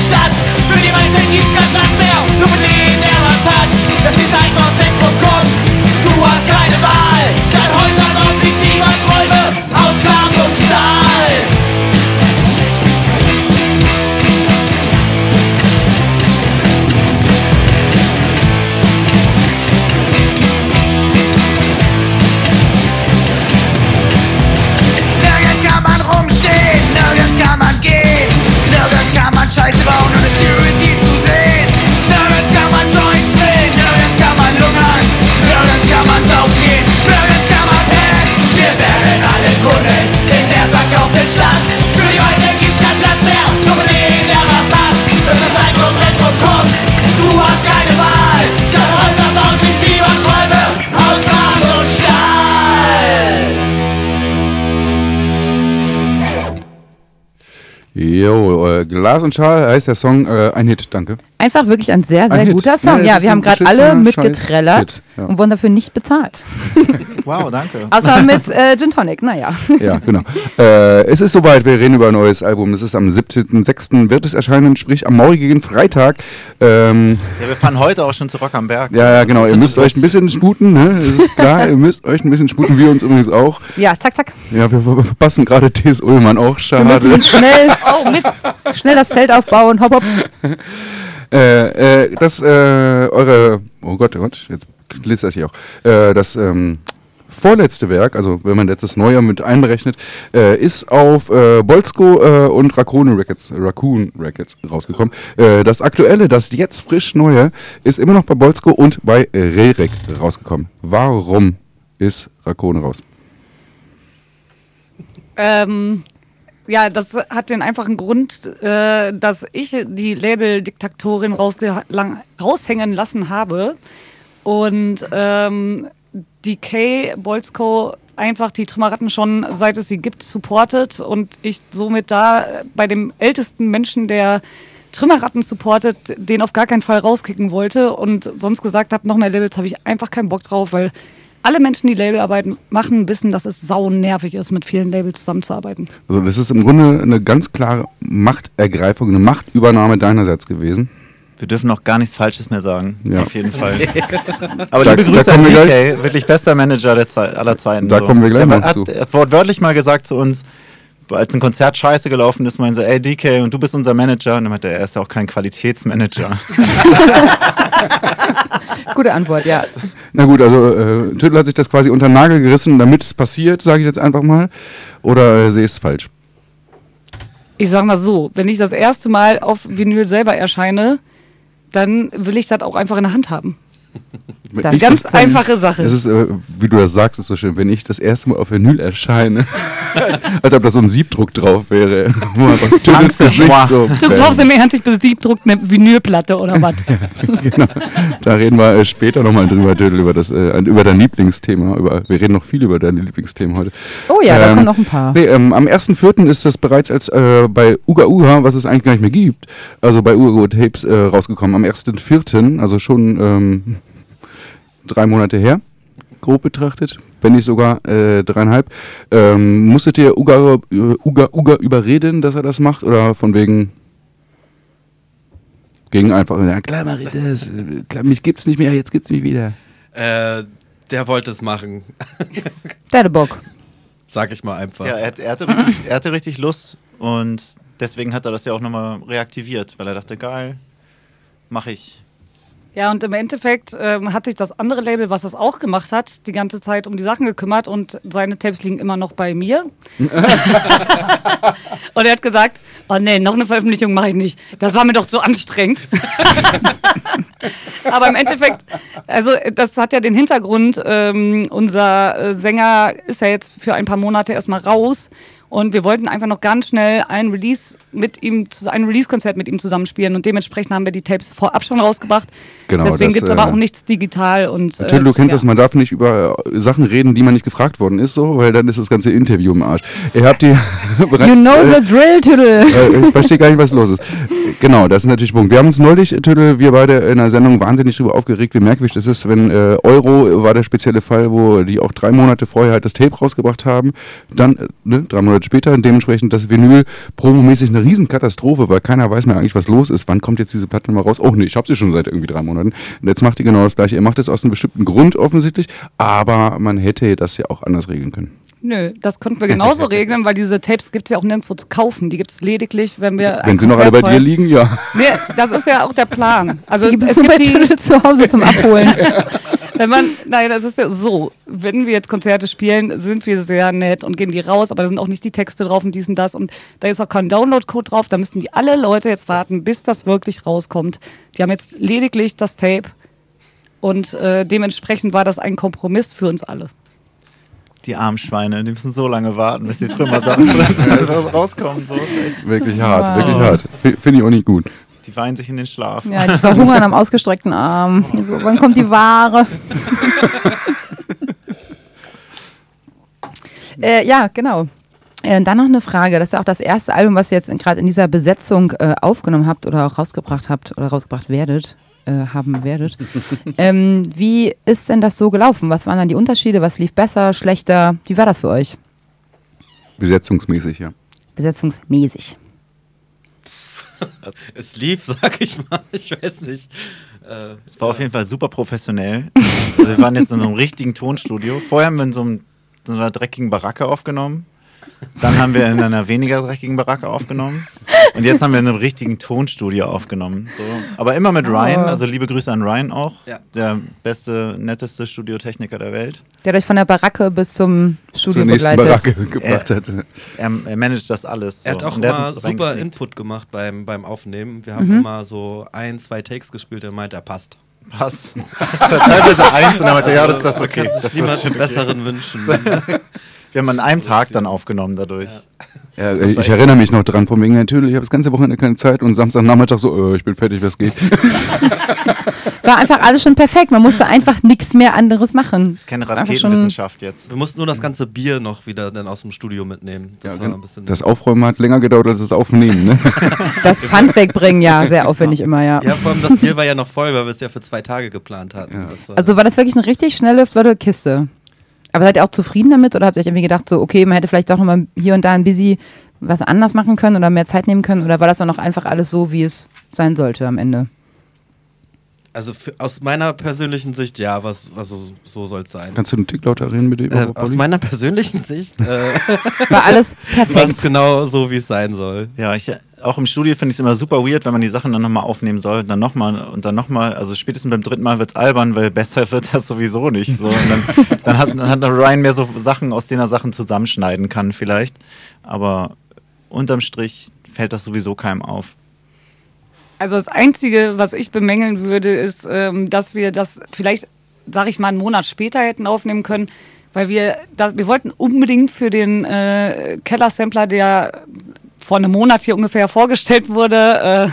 starts Glas und Schal heißt der Song äh, Ein Hit, danke. Einfach wirklich ein sehr, sehr Ein Hit. guter Ja, Song. Ja, ist wir haben gerade alle mitgetrellert Hit, ja. und wurden dafür nicht bezahlt. Wow, danke. Außer mit äh, Gin Tonic, naja. Ja, genau. äh, es ist soweit, wir reden über ein neues Album. Es ist am 17.06. wird es erscheinen, sprich am morgigen Freitag. Ähm, Ja, wir fahren heute auch schon zu Rock am Berg. ja, ja, genau. Ihr müsst euch ein bisschen sputen, ne? Es ist klar, ihr müsst euch ein bisschen sputen, wir uns übrigens auch. Ja, zack, zack. Ja, wir ver- verpassen gerade T.S. Ullmann auch, Wir müssen schade. uns schnell, oh Mist, schnell das Zelt aufbauen. Hopp, hopp. Äh, äh, das, äh, eure, oh Gott, oh Gott, jetzt lese ich auch, äh, das, ähm, vorletzte Werk, also wenn man jetzt das Neue mit einberechnet, äh, ist auf äh, Bolsko äh, und Raccoon Records, Raccoon Records rausgekommen. Äh, das aktuelle, das jetzt frisch neue, ist immer noch bei Bolsko und bei Rerek rausgekommen. Warum ist Raccoon raus? Ähm, ja, das hat den einfachen Grund, äh, dass ich die Label-Diktatorin raushängen lassen habe und ähm, die Kay Bolzko einfach die Trümmerratten schon, seit es sie gibt, supportet und ich somit da bei dem ältesten Menschen, der Trümmerratten supportet, den auf gar keinen Fall rauskicken wollte und sonst gesagt habe, noch mehr Labels habe ich einfach keinen Bock drauf, weil alle Menschen, die Labelarbeit machen, wissen, dass es sau nervig ist, mit vielen Labels zusammenzuarbeiten. Also das ist im Grunde eine ganz klare Machtergreifung, eine Machtübernahme deinerseits gewesen. Wir dürfen noch gar nichts Falsches mehr sagen. Ja. Auf jeden Fall. Aber Da- liebe da Grüße an kommen wir DK, wirklich bester Manager der Zeit, aller Zeiten. Da kommen wir gleich noch hat, zu. Er hat wortwörtlich mal gesagt zu uns, als ein Konzert scheiße gelaufen ist, meinte er, ey DK, und du bist unser Manager. Und dann meinte er, er ist ja auch kein Qualitätsmanager. Gute Antwort, ja. Na gut, also äh, Tüttel hat sich das quasi unter den Nagel gerissen, damit es passiert, sage ich jetzt einfach mal. Oder äh, sehe ich es falsch? Ich sag mal so, wenn ich das erste Mal auf Vinyl selber erscheine, dann will ich das auch einfach in der Hand haben. Das Ich- Ganz einfache Sache. Es ist, äh, wie du das sagst, ist so schön, wenn ich das erste Mal auf Vinyl erscheine, als ob da so ein Siebdruck drauf wäre. Angst, Gesicht so. Du glaubst im Ernst, ich besiebdruckt eine Vinylplatte oder was? genau. Da reden wir äh, später nochmal drüber, Tüttel, über, das, äh, über dein Lieblingsthema. Über, wir reden noch viel über deine Lieblingsthemen heute. Oh ja, da Ähm, kommen noch ein paar. Nee, ähm, am 1.4. ist das bereits als äh, bei Uga Uga, was es eigentlich gar nicht mehr gibt, also bei Uga Uga Tapes äh, rausgekommen. Am 1.4., also schon ähm, drei Monate her, grob betrachtet, wenn nicht sogar äh, dreieinhalb. Ähm, musstet ihr Uga, Uga Uga überreden, dass er das macht? Oder von wegen ging einfach, ja klar mach ich das, klar, mich gibt's nicht mehr, jetzt gibt's mich wieder. Äh, der wollte es machen, Der hatte Bock. sag ich mal einfach. ja, er, er, hatte richtig, er hatte richtig Lust und deswegen hat er das ja auch nochmal reaktiviert, weil er dachte, geil, mach ich. Ja, und im Endeffekt ähm, hat sich das andere Label, was das auch gemacht hat, die ganze Zeit um die Sachen gekümmert und seine Tapes liegen immer noch bei mir. und er hat gesagt, oh nee, noch eine Veröffentlichung mache ich nicht. Das war mir doch zu anstrengend. Aber im Endeffekt, also das hat ja den Hintergrund, ähm, unser äh, Sänger ist ja jetzt für ein paar Monate erstmal raus. Und wir wollten einfach noch ganz schnell ein Release mit ihm, zu- ein Release-Konzert mit ihm zusammenspielen. Und dementsprechend haben wir die Tapes vorab schon rausgebracht. Genau, Deswegen gibt es aber äh, auch nichts digital. Und, äh, Natürlich, du kennst ja. das, man darf nicht über äh, Sachen reden, die man nicht gefragt worden ist, so, weil dann ist das ganze Interview im Arsch. Ihr habt die bereits. You know äh, the drill, Tüdel. äh, ich verstehe gar nicht, was los ist. Genau, das ist natürlich ein Punkt. Wir haben uns neulich, Tüdel, wir beide in der Sendung wahnsinnig darüber aufgeregt, wie merkwürdig das ist, wenn äh, Euro war der spezielle Fall, wo die auch drei Monate vorher halt das Tape rausgebracht haben, dann, äh, ne, drei Monate später, dementsprechend das Vinyl promomäßig eine Riesenkatastrophe, weil keiner weiß mehr eigentlich, was los ist. Wann kommt jetzt diese Platte mal raus? Oh nee, ich habe sie schon seit irgendwie drei Monaten. Und jetzt macht ihr genau das gleiche. Ihr macht es aus einem bestimmten Grund offensichtlich, aber man hätte das ja auch anders regeln können. Nö, das konnten wir genauso regeln, weil diese Tapes gibt es ja auch nirgendwo zu kaufen. Die gibt es lediglich, wenn wir. Wenn sie noch alle bei dir liegen, ja. Nee, das ist ja auch der Plan. Also Die gibt es es nur bei die, Tüdel zu Hause zum Abholen. wenn man, nein, das ist ja so. Wenn wir jetzt Konzerte spielen, sind wir sehr nett und geben die raus, aber da sind auch nicht die Texte drauf und dies und das und da ist auch kein Download-Code drauf. Da müssten die alle Leute jetzt warten, bis das wirklich rauskommt. Die haben jetzt lediglich das Tape und äh, dementsprechend war das ein Kompromiss für uns alle. Die armen Schweine, die müssen so lange warten, bis die Trümmersachen rauskommen. So ist echt. Wirklich hart, Wow. wirklich hart. Finde ich auch nicht gut. Die weinen sich in den Schlaf. Ja, die verhungern am ausgestreckten Arm. So, wann kommt die Ware? äh, ja, genau. Äh, dann noch eine Frage. Das ist ja auch das erste Album, was ihr jetzt gerade in dieser Besetzung äh, aufgenommen habt oder auch rausgebracht habt oder rausgebracht werdet, äh, haben werdet. ähm, wie ist denn das so gelaufen? Was waren dann die Unterschiede? Was lief besser, schlechter? Wie war das für euch? Besetzungsmäßig, ja. Besetzungsmäßig. Es lief, sag ich mal. Ich weiß nicht. Äh, Es war auf jeden Fall super professionell. Also wir waren jetzt in so einem richtigen Tonstudio. Vorher haben wir in so, einem, so einer dreckigen Baracke aufgenommen. Dann haben wir in einer weniger dreckigen Baracke aufgenommen. Und jetzt haben wir in einem richtigen Tonstudio aufgenommen. So. Aber immer mit Ryan, Oh. also liebe Grüße an Ryan auch. Ja. Der beste, netteste Studiotechniker der Welt. Der hat euch von der Baracke bis zum Studio Zur nächsten begleitet. Baracke gebracht hat. Er, er managt das alles. Er hat so. auch immer super. Input gemacht beim, beim Aufnehmen. Wir haben Mhm. immer so ein, zwei Takes gespielt, er meint, er passt. Passt. Das war teilweise eins und er meinte, ja, das, ist okay. Man kann sich Das schon okay. besseren wünschen. Wir haben an einem Tag dann aufgenommen dadurch. Ja, ich, ich erinnere mich noch dran, von wegen, Tödel, ich habe das ganze Wochenende keine Zeit und Samstagnachmittag so, äh, ich bin fertig, was geht. War einfach alles schon perfekt. Man musste einfach nichts mehr anderes machen. Das ist keine Raketenwissenschaft jetzt. Wir mussten nur das ganze Bier noch wieder dann aus dem Studio mitnehmen. Das war ein bisschen Das Aufräumen hat länger gedauert als das Aufnehmen, ne? Das Pfand wegbringen, ja, sehr aufwendig immer, ja. ja, vor allem das Bier war ja noch voll, weil wir es ja für zwei Tage geplant hatten. Also war das wirklich eine richtig schnelle, flotte Kiste. Aber seid ihr auch zufrieden damit oder habt ihr euch irgendwie gedacht, so, okay, man hätte vielleicht doch nochmal hier und da ein busy was anders machen können oder mehr Zeit nehmen können? Oder war das dann noch einfach alles so, wie es sein sollte am Ende? Also für, aus meiner persönlichen Sicht, ja, was, also so soll es sein. Kannst du einen Tick lauter reden mit dem? Äh, aus meiner persönlichen Sicht äh, War alles war perfekt. es genau so, wie es sein soll. Ja, ich, auch im Studio finde ich es immer super weird, wenn man die Sachen dann nochmal aufnehmen soll, dann nochmal und dann nochmal. Also spätestens beim dritten Mal wird es albern, weil besser wird das sowieso nicht. So. Und dann, dann, hat, dann hat Ryan mehr so Sachen, aus denen er Sachen zusammenschneiden kann vielleicht. Aber unterm Strich fällt das sowieso keinem auf. Also das Einzige, was ich bemängeln würde, ist, ähm, dass wir das vielleicht, sag ich mal, einen Monat später hätten aufnehmen können, weil wir, da, wir wollten unbedingt für den äh, Keller-Sampler, der vor einem Monat hier ungefähr vorgestellt wurde,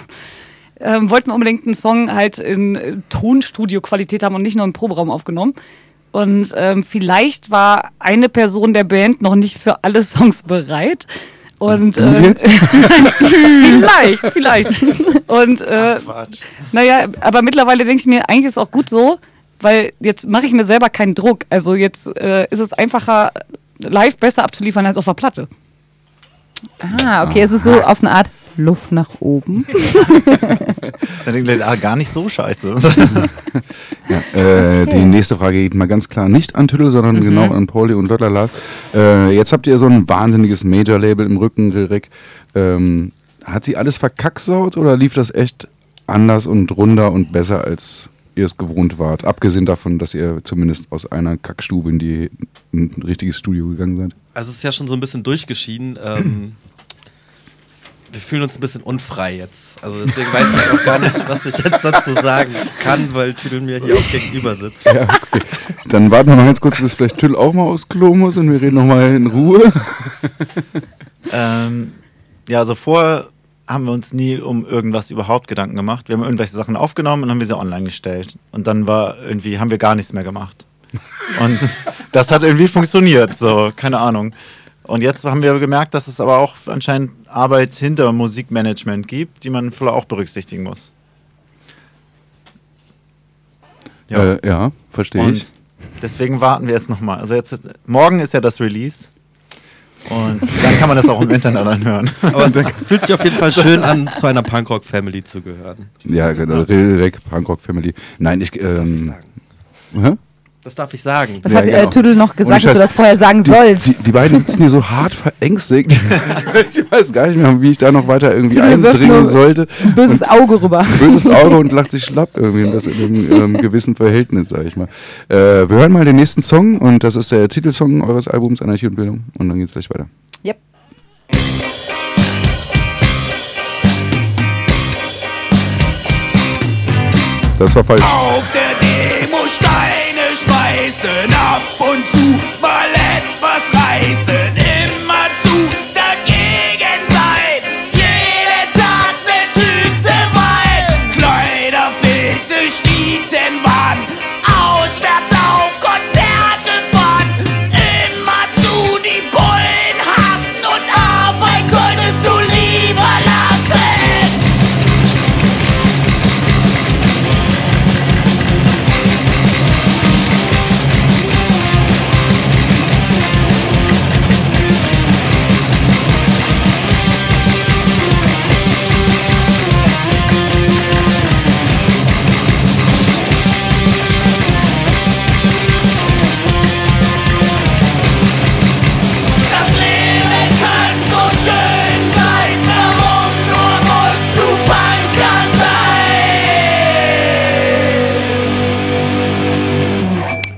äh, ähm, wollten wir unbedingt einen Song halt in äh, Tonstudio-Qualität haben und nicht nur im Proberaum aufgenommen. Und ähm, vielleicht war eine Person der Band noch nicht für alle Songs bereit. Und Du äh, vielleicht, vielleicht. Und äh, naja, aber mittlerweile denke ich mir, eigentlich ist es auch gut so, weil jetzt mache ich mir selber keinen Druck. Also jetzt äh, ist es einfacher, live besser abzuliefern als auf der Platte. Ah, okay, es ist so auf eine Art Luft nach oben. Dann denkt er, ah, gar nicht so scheiße. Ja, äh, Die nächste Frage geht mal ganz klar nicht an Tüttel, sondern Mhm. genau an Pauli und Lotta Lars. Äh, jetzt habt ihr so ein wahnsinniges Major-Label im Rücken, Rilrik. Ähm, hat sie alles verkacksaut oder lief das echt anders und runder und besser, als ihr es gewohnt wart? Abgesehen davon, dass ihr zumindest aus einer Kackstube in die, in ein richtiges Studio gegangen seid. Also es ist ja schon so ein bisschen durchgeschieden. Ähm, wir fühlen uns ein bisschen unfrei jetzt. Also deswegen weiß ich auch gar nicht, was ich jetzt dazu sagen kann, weil Tüdel mir hier auch gegenüber sitzt. Ja, okay. Dann warten wir mal ganz kurz, bis vielleicht Tüll auch mal aus Klo muss und wir reden nochmal in Ruhe. ähm, ja, also vorher haben wir uns nie um irgendwas überhaupt Gedanken gemacht. Wir haben irgendwelche Sachen aufgenommen und haben wir sie online gestellt. Und dann war irgendwie, haben wir gar nichts mehr gemacht. Und das hat irgendwie funktioniert, so, keine Ahnung. Und jetzt haben wir gemerkt, dass es aber auch anscheinend Arbeit hinter Musikmanagement gibt, die man vielleicht auch berücksichtigen muss. Ja, äh, ja verstehe Und ich. deswegen warten wir jetzt nochmal. Also jetzt, morgen ist ja das Release. Und dann kann man das auch im Internet anhören. Aber es fühlt sich auf jeden Fall schön an, zu einer Punkrock-Family zu gehören. Ja, genau, Rilrik, Punkrock Family. Nein, ich. Das darf ich Ähm, sagen. hä? Das darf ich sagen. Was hat äh, Tüdel noch gesagt, dass du das vorher sagen die, sollst? Die, die beiden sitzen hier so hart verängstigt. ich weiß gar nicht mehr, wie ich da noch weiter irgendwie Tüdel eindringen sollte. ein böses Und- Auge rüber. Böses Auge und lacht sich schlapp irgendwie. Und das in einem ähm, gewissen Verhältnis, sag ich mal. Äh, wir hören mal den nächsten Song und das ist der Titelsong eures Albums Anarchie und Bildung. Und dann geht's gleich weiter. Yep. Das war falsch. Auf der Demo Steine schmeißen, ab und zu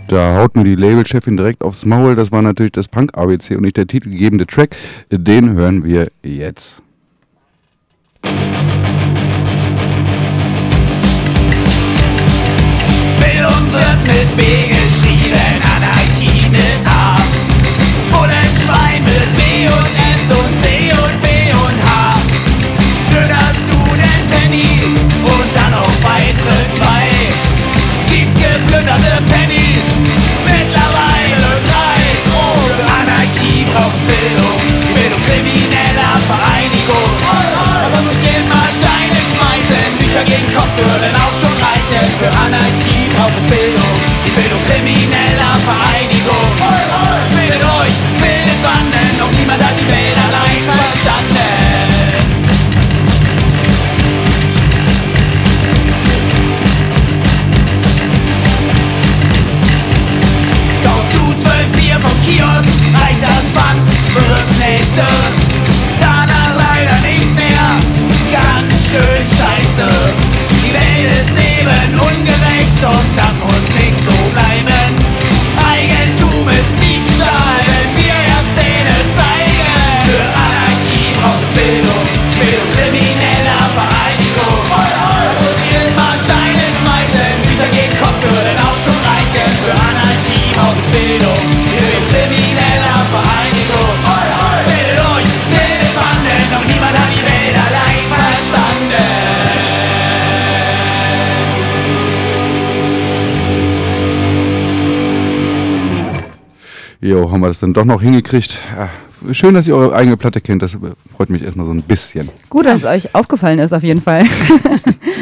Da haut mir die Labelchefin direkt aufs Maul. Das war natürlich das Punk-ABC und nicht der titelgebende Track. Den hören wir jetzt. Bildung wird mit B Vereinigung. Aber muss gehen mal Steine schmeißen, Bücher gegen Kopf würden auch schon reichen. Für Anarchie braucht es Bildung, die Bildung krimineller Vereinigung. Bildet euch, bildet Banden, noch niemand hat die Welt allein Jo, haben wir das dann doch noch hingekriegt. Ja, schön, dass ihr eure eigene Platte kennt. Das freut mich erstmal so ein bisschen. Gut, dass es euch aufgefallen ist, auf jeden Fall.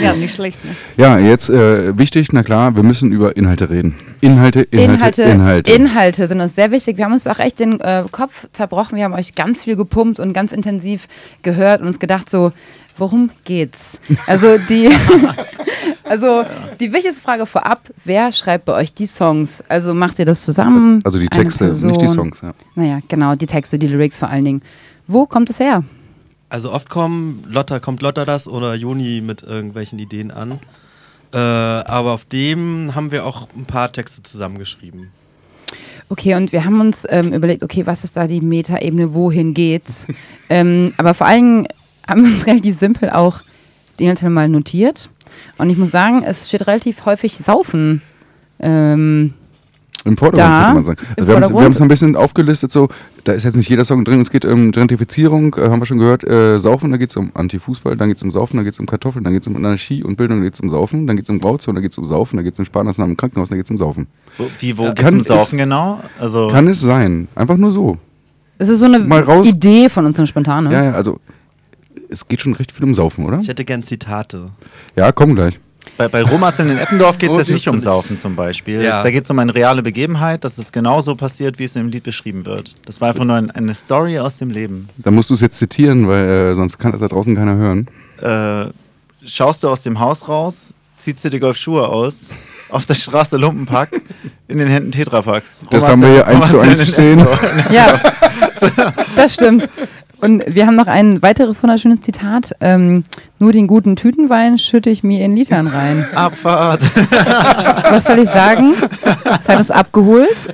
Ja, nicht schlecht. Ne? Ja, jetzt äh, wichtig, na klar, wir müssen über Inhalte reden. Inhalte, Inhalte, Inhalte. Inhalte sind uns sehr wichtig. Wir haben uns auch echt den äh, Kopf zerbrochen. Wir haben euch ganz viel gepumpt und ganz intensiv gehört und uns gedacht so, worum geht's? Also die, also die wichtigste Frage vorab, wer schreibt bei euch die Songs? Also macht ihr das zusammen? Also die Texte, nicht die? Songs. Ja. Naja, genau, die Texte, die Lyrics vor allen Dingen. Wo kommt es her? Also oft kommen Lotta, kommt Lotta das oder Juni mit irgendwelchen Ideen an. Äh, aber auf dem haben wir auch ein paar Texte zusammengeschrieben. Okay, und wir haben uns ähm, überlegt, okay, was ist da die Metaebene, wohin geht's? ähm, aber vor allen Dingen haben wir uns relativ simpel auch die Inhalte mal notiert. Und ich muss sagen, es steht relativ häufig Saufen. Ähm, Im Vordergrund, Da, könnte man sagen. Also wir haben es ein bisschen aufgelistet, so, da ist jetzt nicht jeder Song drin, es geht um Gentrifizierung, äh, haben wir schon gehört, äh, Saufen, da geht es um Antifußball, dann geht es um Saufen, dann geht es um Kartoffeln, dann geht es um Anarchie und Bildung, dann geht es um Saufen, dann geht es um Grauzone, dann geht es um Saufen, dann geht es um Sparmaßnahmen im Krankenhaus, dann geht es um Saufen. Wo, wie, wo Ja, kann um es- Saufen genau? Also, Kann es sein, einfach nur so. es ist so eine Idee von uns, so eine spontane. Ja, ja, also es geht schon recht viel um Saufen, oder? Ich hätte gern Zitate. Ja, komm gleich. Bei, bei Romas in Eppendorf geht es Oh, jetzt nicht du um. Saufen zum Beispiel. Ja. Da geht es um eine reale Begebenheit, dass es genauso passiert, wie es im Lied beschrieben wird. Das war einfach nur ein, eine Story aus dem Leben. Da musst du es jetzt zitieren, weil äh, sonst kann das da draußen keiner hören. Äh, schaust du aus dem Haus raus, ziehst dir die Golfschuhe aus, auf der Straße Lumpenpack, in den Händen Tetrapacks. Das haben wir hier eins zu eins stehen. Ja, das stimmt. Und wir haben noch ein weiteres wunderschönes Zitat. Ähm, nur den guten Tütenwein schütte ich mir in Litern rein. Abfahrt. Was soll ich sagen? Das hat uns abgeholt.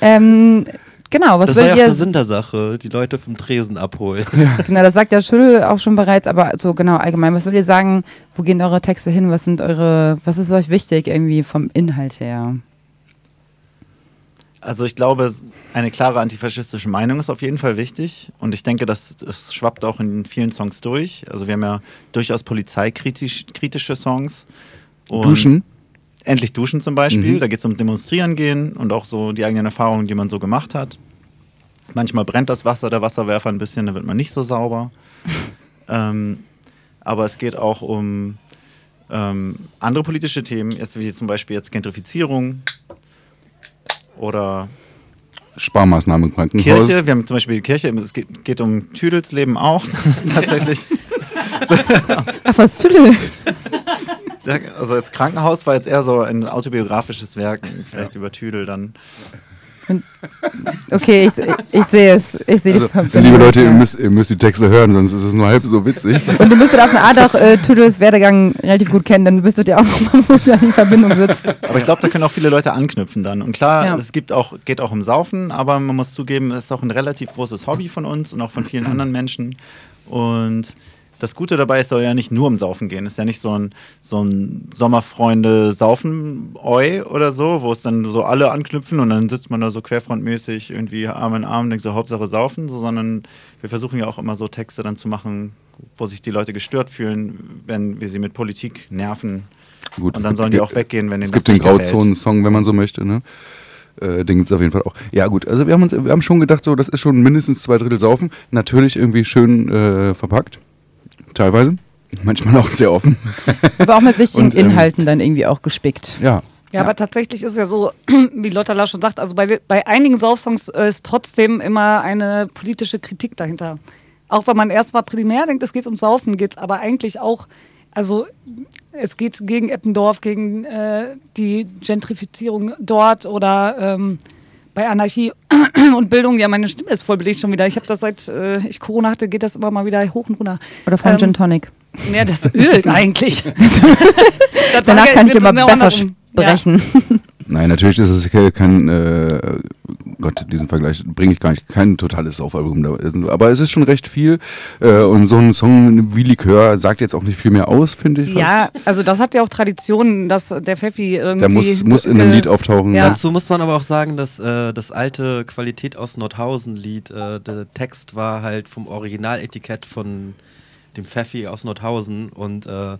Ähm, genau, was das war ja auch der ihr... Sinn der Sache, die Leute vom Tresen abholen. Genau, das sagt der Schüttel auch schon bereits, aber so genau allgemein. Was würdet ihr sagen, wo gehen eure Texte hin? Was sind eure, was ist euch wichtig irgendwie vom Inhalt her? Also ich glaube, eine klare antifaschistische Meinung ist auf jeden Fall wichtig und ich denke, das, das schwappt auch in vielen Songs durch. Also wir haben ja durchaus polizeikritische kritische Songs. Und Duschen? Endlich duschen zum Beispiel. Mhm. Da geht es um Demonstrieren gehen und auch so die eigenen Erfahrungen, die man so gemacht hat. Manchmal brennt das Wasser, der Wasserwerfer ein bisschen, da wird man nicht so sauber. ähm, aber es geht auch um ähm, andere politische Themen, jetzt wie zum Beispiel jetzt Gentrifizierung oder Sparmaßnahmen im Krankenhaus. Kirche. Wir haben zum Beispiel die Kirche, es geht, geht um Tüdels Leben auch tatsächlich. Ach, was Tüdel? Ja, Also das Krankenhaus war jetzt eher so ein autobiografisches Werk, vielleicht über Tüdel dann. Okay, ich, ich sehe es. Ich sehe Also, die Verbindung. liebe Leute, ihr müsst, ihr müsst die Texte hören, sonst ist es nur halb so witzig. Und ihr müsstet auf eine Art auch äh, Tüdels Werdegang relativ gut kennen, dann wüsstet ihr auch nochmal, wo da die Verbindung sitzt. Aber ich glaube, da können auch viele Leute anknüpfen dann. Und klar, Ja. es gibt auch, geht auch um Saufen, aber man muss zugeben, es ist auch ein relativ großes Hobby von uns und auch von vielen anderen Menschen. Und das Gute dabei ist, soll ja nicht nur um Saufen gehen. Es ist ja nicht so ein, so ein Sommerfreunde saufen oi oder so, wo es dann so alle anknüpfen und dann sitzt man da so querfrontmäßig irgendwie Arm in Arm und denkt so Hauptsache saufen, so, sondern wir versuchen ja auch immer so Texte dann zu machen, wo sich die Leute gestört fühlen, wenn wir sie mit Politik nerven. Gut, und dann es sollen gibt- die auch weggehen, wenn Es denen gibt das den. Grauzonen-Song, wenn man so möchte, ne? Äh, den gibt es auf jeden Fall auch. Ja, gut, also wir haben, uns, wir haben schon gedacht, so, das ist schon mindestens zwei Drittel Saufen. Natürlich irgendwie schön äh, verpackt. Teilweise. Manchmal auch sehr offen. Aber auch mit wichtigen Und, ähm, Inhalten dann irgendwie auch gespickt. Ja. Ja, aber tatsächlich ist ja so, wie Lotta La schon sagt, also bei, bei einigen Saufsongs äh, ist trotzdem immer eine politische Kritik dahinter. Auch wenn man erstmal primär denkt, es geht um Saufen, geht es aber eigentlich auch, also es geht gegen Eppendorf, gegen äh, die Gentrifizierung dort oder ähm, bei Anarchie und Bildung, ja, meine Stimme ist voll belegt schon wieder. Ich habe das seit äh, ich Corona hatte, geht das immer mal wieder hoch und runter. Oder vom Ähm, Gin Tonic. Ja, das ölt eigentlich. Danach kann ich immer besser sprechen. Nein, natürlich ist es ke- kein, äh, Gott, diesen Vergleich bringe ich gar nicht, kein totales Saufalbum da ist. Aber es ist schon recht viel. Äh, und so ein Song wie Likör sagt jetzt auch nicht viel mehr aus, finde ich. Ja, fast. also das hat ja auch Tradition, dass der Pfeffi irgendwie. Der muss, muss in einem Lied auftauchen. Ja. Dazu muss man aber auch sagen, dass äh, das alte Qualität aus Nordhausen-Lied, äh, der Text war halt vom Originaletikett von dem Pfeffi aus Nordhausen und äh,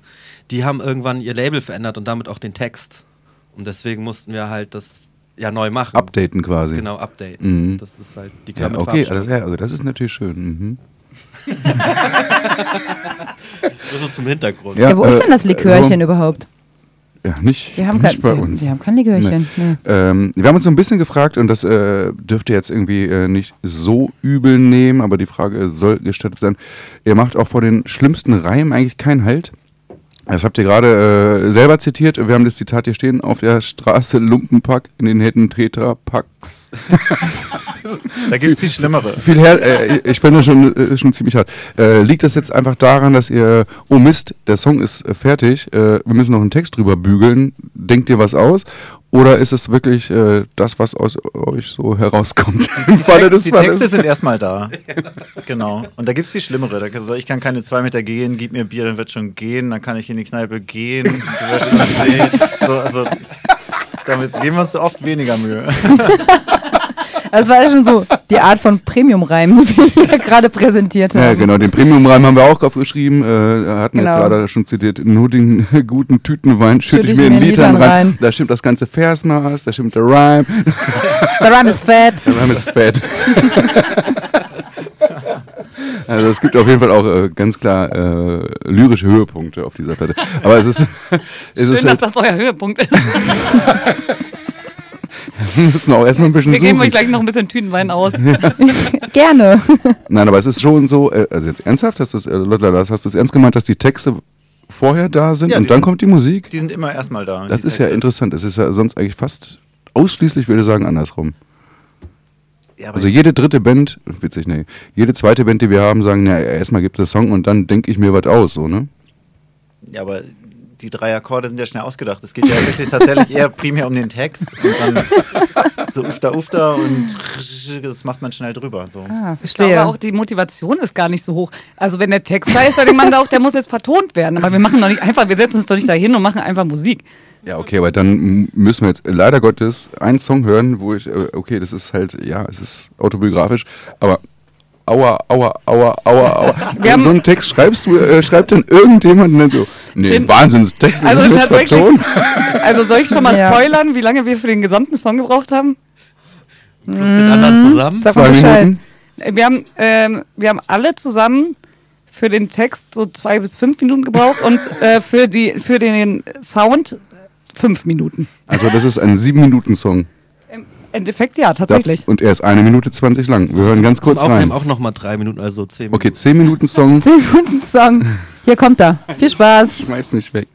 die haben irgendwann ihr Label verändert und damit auch den Text. Und deswegen mussten wir halt das ja neu machen. Updaten quasi. Genau, updaten. Mhm. Das ist halt die Ja, Körper okay, also, ja, also das ist natürlich schön. Mhm. Nur so zum Hintergrund. Ja, wo ist äh, denn das Likörchen so- überhaupt? Ja, nicht, Wir haben nicht kein- bei uns. wir haben kein Likörchen, nee. Ähm, wir haben uns so ein bisschen gefragt, und das äh, dürfte jetzt irgendwie äh, nicht so übel nehmen, aber die Frage soll gestattet sein. Ihr macht auch vor den schlimmsten Reimen eigentlich keinen Halt. Das habt ihr gerade äh, selber zitiert. Wir haben das Zitat hier stehen: Auf der Straße Lumpenpack, in den Händen Tetrapacks. Da gibt es viel Schlimmere. Viel her, äh, ich finde schon, äh, schon ziemlich hart. Äh, liegt das jetzt einfach daran, dass ihr, oh Mist, der Song ist äh, fertig, äh, wir müssen noch einen Text drüber bügeln, denkt ihr was aus? Oder ist es wirklich äh, das, was aus euch so herauskommt? Im Falle des die. Texte sind erstmal da. Genau. Und da gibt es viel Schlimmere. Da, also ich kann keine zwei Meter gehen, gib mir Bier, dann wird schon gehen, dann kann ich in die Kneipe gehen, du wirst schon sehen. So, also, damit geben wir uns so oft weniger Mühe. Das war ja schon so die Art von Premium-Reim, die wir hier gerade präsentiert haben. Ja, genau, den Premium-Reim haben wir auch aufgeschrieben. Äh, hatten jetzt Genau. gerade schon zitiert. Nur den guten Tütenwein schütte ich mir in Litern rein. Da stimmt das ganze Versmaß, da stimmt der Reim. Der Reim ist fett. Der Reim ist fett. Also es gibt auf jeden Fall auch äh, ganz klar äh, lyrische Höhepunkte auf dieser Platte. Aber es ist, es Schön, ist dass das euer Höhepunkt ist. Wir müssen auch erstmal ein bisschen Wir geben euch suchen. gleich noch ein bisschen Tütenwein aus. Gerne. Nein, aber es ist schon so, äh, also jetzt ernsthaft, hast du es, äh, hast du es ernst gemeint, dass die Texte vorher da sind Ja, und dann sind- kommt die Musik? Die sind immer erstmal da. Das ist ja Texte. interessant. Es ist ja sonst eigentlich fast ausschließlich, würde ich sagen, andersrum. Ja, Also jede dritte Band, witzig, nee, jede zweite Band, die wir haben, sagen, ja, erstmal gibt es Song und dann denke ich mir was aus, so, ne? Ja, aber die drei Akkorde sind ja schnell ausgedacht. Es geht ja wirklich tatsächlich eher primär um den Text und dann so ufta ufta und das macht man schnell drüber. So. Ah, Ich glaube auch, die Motivation ist gar nicht so hoch. Also wenn der Text da ist, dann denkt man da auch, der muss jetzt vertont werden. Aber wir machen doch nicht einfach, wir setzen uns doch nicht dahin und machen einfach Musik. Ja, okay, aber dann müssen wir jetzt leider Gottes einen Song hören, wo ich, äh, okay, das ist halt, ja, es ist autobiografisch, aber aua, aua, aua, aua, aua. Wir haben- so einen Text schreibst du, äh, schreibt dann irgendjemand und dann so, nee, Den- Wahnsinnstext, Also das ist tatsächlich, vertont. also soll ich schon mal Ja. spoilern, wie lange wir für den gesamten Song gebraucht haben? Plus den anderen zusammen. Sag Zwei. Minuten. Wir haben, ähm, wir haben alle zusammen für den Text so zwei bis fünf Minuten gebraucht und äh, für, die, für den Sound fünf Minuten. Also das ist ein sieben Minuten Song. Im Endeffekt ja, tatsächlich. Und er ist eine Minute 20 lang. Wir hören ganz kurz Zum Aufnehmen rein. auch nochmal drei Minuten, also zehn Minuten. Okay, zehn Minuten Song. 10 Minuten Song. Hier kommt er. Viel Spaß. Schmeiß mich weg.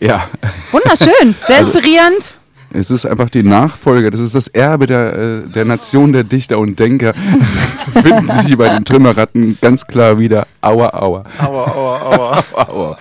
Ja. Wunderschön, sehr Also- inspirierend. Es ist einfach die Nachfolge, das ist das Erbe der, äh, der Nation der Dichter und Denker. Finden sich bei den Trümmerratten ganz klar wieder. Aua, aua. Aua, aua, aua. aua, aua.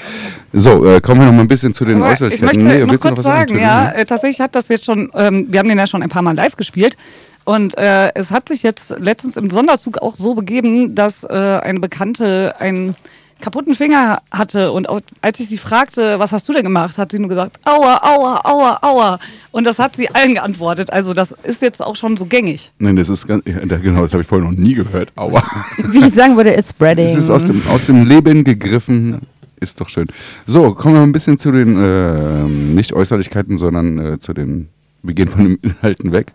So, äh, kommen wir noch mal ein bisschen zu den Aber ich Äußerlichkeiten. möchte Nee, noch willst du kurz was sagen, sagen, ja, äh, tatsächlich hat das jetzt schon, ähm, wir haben den ja schon ein paar Mal live gespielt. Und äh, es hat sich jetzt letztens im Sonderzug auch so begeben, dass äh, eine Bekannte einen kaputten Finger hatte. Und als ich sie fragte, was hast du denn gemacht, hat sie nur gesagt, aua, aua, aua, aua. Und das hat sie allen geantwortet. Also das ist jetzt auch schon so gängig. Nein, das ist ganz, ja, genau, das habe ich vorher noch nie gehört. Aua. Wie ich sagen würde, it's spreading. Es ist aus dem, aus dem Leben gegriffen. Ist doch schön. So, kommen wir ein bisschen zu den äh, nicht Äußerlichkeiten, sondern äh, zu den. Wir gehen von den Inhalten weg.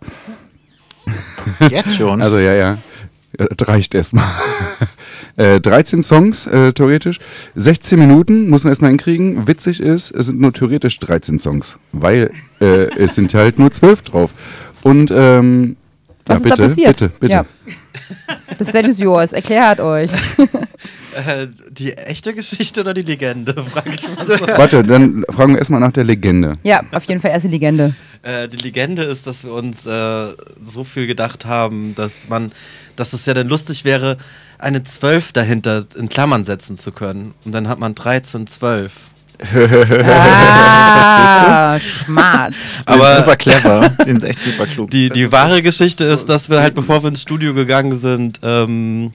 Jetzt schon? Also ja, ja. Ja, Das reicht erstmal. Äh, 13 Songs, äh, theoretisch. 16 Minuten muss man erstmal hinkriegen. Witzig ist, es sind nur theoretisch 13 Songs, weil äh, es sind halt nur 12 drauf. Und ähm, Was ja, ist bitte, da passiert? bitte, bitte. Ja. The stage is yours. Erklärt euch. Äh, die echte Geschichte oder die Legende? Frage ich mal so. Warte, dann fragen wir erstmal nach der Legende. Ja, auf jeden Fall erste Legende. Äh, die Legende ist, dass wir uns äh, so viel gedacht haben, dass man, dass es ja dann lustig wäre, eine 12 dahinter in Klammern setzen zu können. Und dann hat man 13, 12. Ah, smart. Aber super clever. Die sind echt super klug. Die, die wahre Geschichte ist, dass wir halt, bevor wir ins Studio gegangen sind, ähm,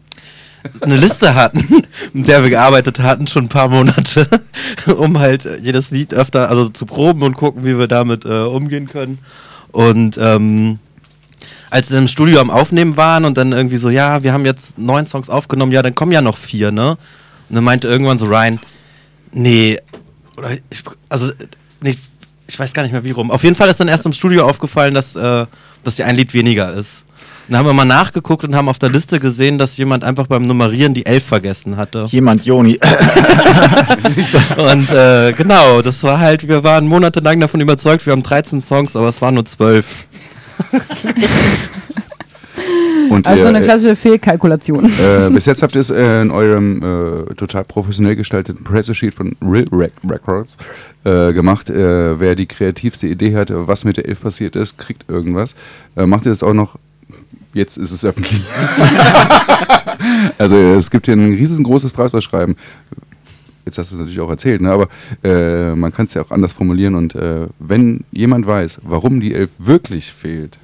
eine Liste hatten, mit der wir gearbeitet hatten, schon ein paar Monate, um halt jedes Lied öfter, also zu proben und gucken, wie wir damit äh, umgehen können. Und ähm, als wir im Studio am Aufnehmen waren und dann irgendwie so, ja, wir haben jetzt neun Songs aufgenommen, ja, dann kommen ja noch vier, ne? Und dann meinte irgendwann so Ryan, nee, oder ich, also, nee, ich weiß gar nicht mehr wie rum. Auf jeden Fall ist dann erst im Studio aufgefallen, dass, äh, dass ja ein Lied weniger ist. Dann haben wir mal nachgeguckt und haben auf der Liste gesehen, dass jemand einfach beim Nummerieren die 11 vergessen hatte. Jemand, Joni. und äh, genau, das war halt, wir waren monatelang davon überzeugt, wir haben 13 Songs, aber es waren nur 12. Und Also ihr, eine äh, klassische Fehlkalkulation. Äh, bis jetzt habt ihr es äh, in eurem äh, total professionell gestalteten Pressesheet von Real Rec Records äh, gemacht. Äh, wer die kreativste Idee hat, was mit der Elf passiert ist, kriegt irgendwas. Macht ihr das auch noch? Jetzt ist es öffentlich. also es gibt hier ein riesengroßes Preisausschreiben. Jetzt hast du es natürlich auch erzählt, ne? aber äh, man kann es ja auch anders formulieren. Und äh, wenn jemand weiß, warum die Elf wirklich fehlt,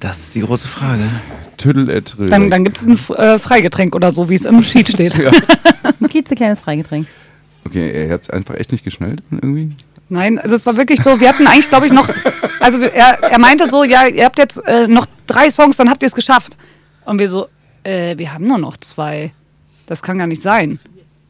Das ist die große Frage. Tüdel et Dann, dann gibt es ein F- äh, Freigetränk oder so, wie es im Sheet steht. Ja. Ein klitzekleines Freigetränk. Okay, er hat es einfach echt nicht geschnallt irgendwie. Nein, also es war wirklich so, wir hatten eigentlich, glaube ich, noch, also er, er meinte so, ja, ihr habt jetzt äh, noch drei Songs, dann habt ihr es geschafft. Und wir so, äh, wir haben nur noch zwei. Das kann gar nicht sein.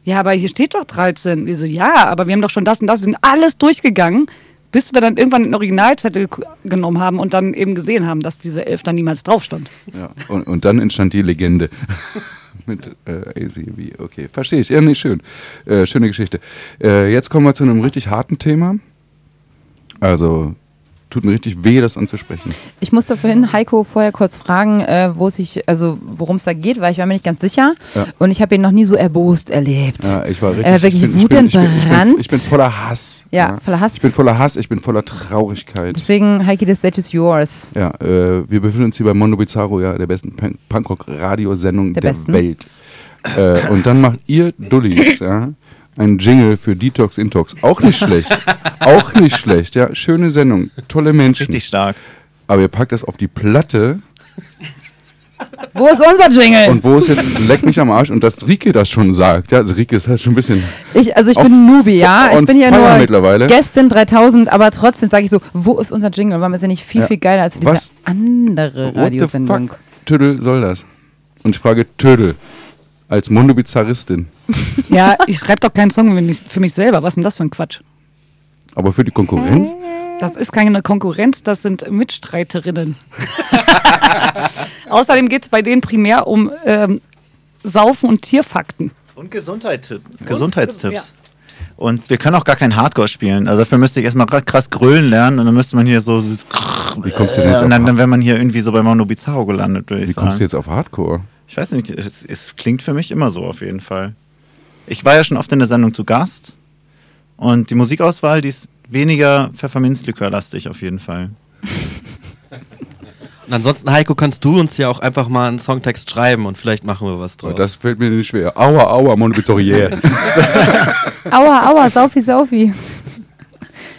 Ja, aber hier steht doch 13. Wir so, ja, aber wir haben doch schon das und das. Wir sind alles durchgegangen, bis wir dann irgendwann den Originalzettel genommen haben und dann eben gesehen haben, dass diese Elf da niemals drauf stand. Ja, und, und dann entstand die Legende. Mit äh, ACV. Okay, verstehe ich. Ja, nee, schön. Äh, schöne Geschichte. Äh, jetzt kommen wir zu einem richtig harten Thema. Also, tut mir richtig weh, das anzusprechen. Ich musste vorhin Heiko vorher kurz fragen, äh, wo es sich, also worum es da geht, weil ich war mir nicht ganz sicher. Ja. Und ich habe ihn noch nie so erbost erlebt. Ja, ich war richtig. Er war wirklich ich bin, ich bin, ich ich, wutentbrannt. ich bin voller Hass. Ja, voller Hass. Ich bin voller Hass, ich bin voller Traurigkeit. Deswegen, Heiki, the stage is yours. Ja, äh, wir befinden uns hier bei Mondo Bizarro, ja, der besten Punk- Punkrock-Radiosendung Der der, besten. Welt. Äh, und dann macht ihr Dullis, ja, einen Jingle für Detox Intox. Auch nicht schlecht. Auch nicht schlecht, ja. Schöne Sendung, tolle Menschen. Richtig stark. Aber ihr packt das auf die Platte Wo ist unser Jingle? und wo es jetzt leck mich am Arsch und dass Rike das schon sagt. Ja, also Rike ist halt schon ein bisschen. Ich, also ich bin Newbie, ja. Ich bin ja nur mittlerweile. Gästin 3000, aber trotzdem sage ich so, wo ist unser Jingle? Warum ist er nicht viel, Ja. viel geiler als diese Was? andere What the Radiosendung? fuck? Tödel soll das. Und ich frage Tödel. Als Monobizarristin. Ja, ich schreibe doch keinen Song für mich, selber. Was ist denn das für ein Quatsch? Aber für die Konkurrenz? Das ist keine Konkurrenz, das sind Mitstreiterinnen. Außerdem geht es bei denen primär um ähm, Saufen und Tierfakten. Und Gesundheit, Gesundheitstipps. Und wir können auch gar kein Hardcore spielen. Also dafür müsste ich erstmal krass grölen lernen und dann müsste man hier so. Wie kommst du denn jetzt und dann, auf dann wäre man hier irgendwie so bei Mono Bizarro gelandet, würde ich Wie sagen. kommst du jetzt auf Hardcore? Ich weiß nicht, es, es klingt für mich immer so auf jeden Fall. Ich war ja schon oft in der Sendung zu Gast und die Musikauswahl, die ist weniger Pfefferminzlikörlastig auf jeden Fall. Und ansonsten, Heiko, kannst du uns ja auch einfach mal einen Songtext schreiben und vielleicht machen wir was draus. Das fällt mir nicht schwer. Aua, aua, Monobizarriere. Aua, aua, Saufi, Saufi.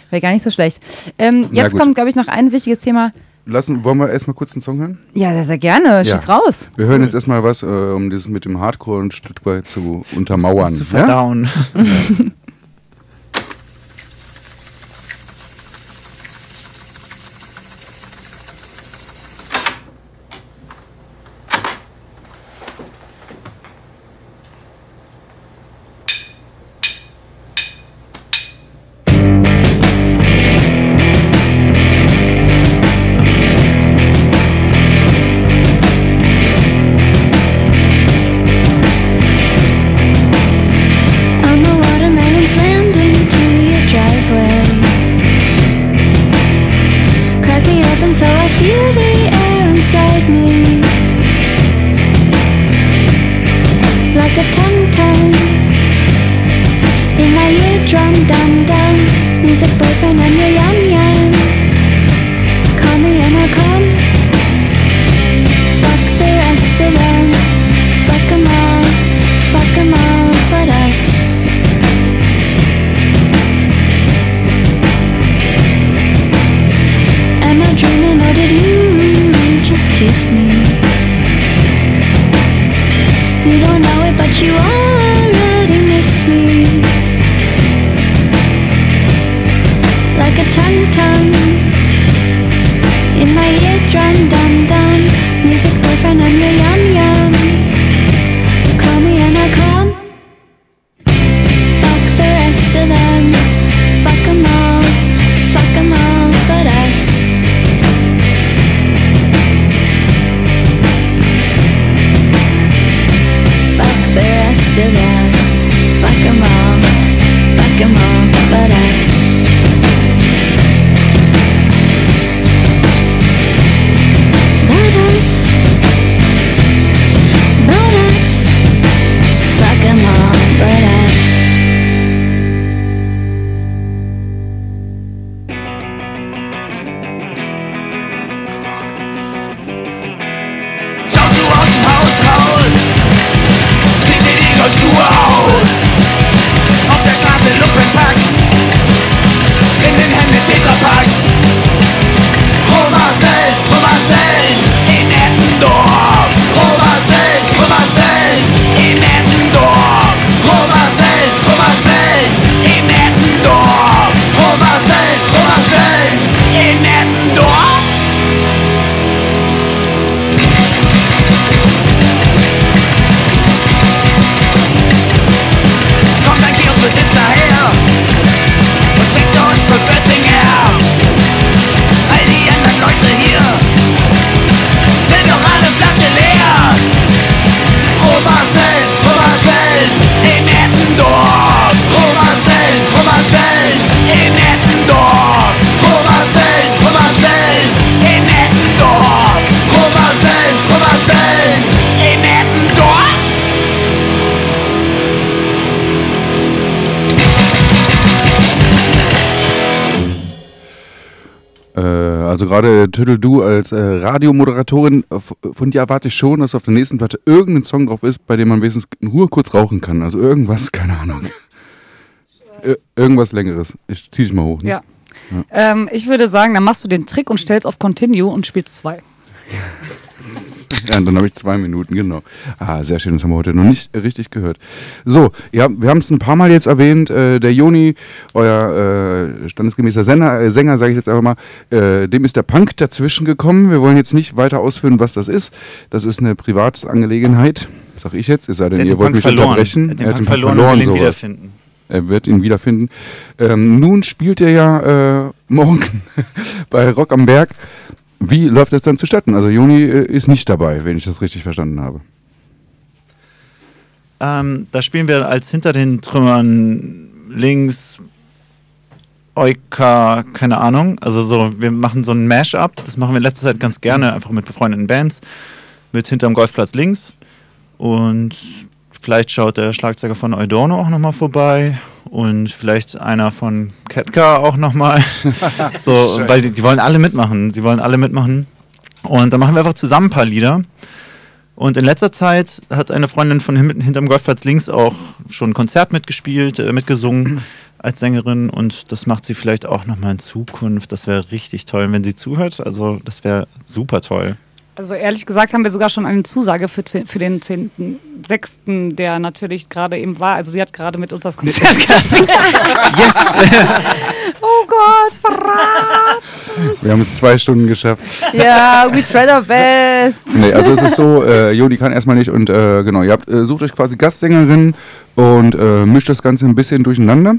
Wäre gar nicht so schlecht. Ähm, jetzt kommt, glaube ich, noch ein wichtiges Thema. Lassen, wollen wir erstmal kurz einen Song hören? Ja, sehr, sehr gerne. Schieß raus. Wir hören jetzt erstmal was, äh, um das mit dem Hardcore ein Stück weit zu untermauern. Zu ja? verdauen. also gerade Tüttel, du als äh, Radiomoderatorin, äh, von dir erwarte ich schon, dass auf der nächsten Platte irgendein Song drauf ist, bei dem man wenigstens in Ruhe kurz rauchen kann. Also irgendwas, keine Ahnung. Ir irgendwas längeres. Ich zieh dich mal hoch. Ne? Ja. Ähm, ich würde sagen, dann machst du den Trick und stellst auf Continue und spielst zwei. Und dann habe ich zwei Minuten, genau. Ah, sehr schön, das haben wir heute noch nicht richtig gehört. So, ja, wir haben es ein paar Mal jetzt erwähnt, äh, der Joni, euer äh, standesgemäßer Sänger, äh, Sänger sage ich jetzt einfach mal, äh, dem ist der Punk dazwischen gekommen. Wir wollen jetzt nicht weiter ausführen, was das ist. Das ist eine Privatangelegenheit. Sag ich jetzt, es sei denn, ihr den wollt Punk mich verloren. unterbrechen. Er hat den Er hat Punk den Punk verloren und will ihn wiederfinden. Er wird ihn wiederfinden. Ähm, nun spielt er ja äh, morgen bei Rock am Berg. Wie läuft das dann zustatten? Also Joni äh, ist nicht dabei, wenn ich das richtig verstanden habe. Ähm, da spielen wir als hinter den Trümmern links Euka, keine Ahnung. Also so, wir machen so ein Mash-up. Das machen wir in letzter Zeit ganz gerne, einfach mit befreundeten Bands. Mit hinterm Golfplatz links. Und vielleicht schaut der Schlagzeuger von Eudorno auch nochmal vorbei. Und vielleicht einer von Ketka auch nochmal. so, weil die, die wollen alle mitmachen. Sie wollen alle mitmachen. Und dann machen wir einfach zusammen ein paar Lieder. Und in letzter Zeit hat eine Freundin von hin- hinterm Golfplatz links auch schon ein Konzert mitgespielt, äh, mitgesungen als Sängerin und das macht sie vielleicht auch nochmal in Zukunft. Das wäre richtig toll, wenn sie zuhört. Also das wäre super toll. Also ehrlich gesagt haben wir sogar schon eine Zusage für, zehn- für den 10.6., der natürlich gerade eben war. Also sie hat gerade mit uns das Konzert gespielt. Oh Gott, verraten. Wir haben es zwei Stunden geschafft. Ja, we tried our best. Nee, also es ist so, äh, Joni kann erstmal nicht und äh, genau, ihr habt, äh, sucht euch quasi Gastsängerin und äh, mischt das Ganze ein bisschen durcheinander.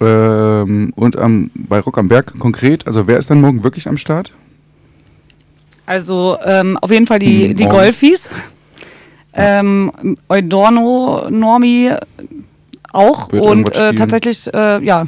Ähm, und am, bei Rock am Berg konkret, also wer ist dann morgen wirklich am Start? Also ähm, auf jeden Fall die, Hm, die. Golfis. Ähm, Eudorno, Normi auch Wird und äh, tatsächlich, äh, ja,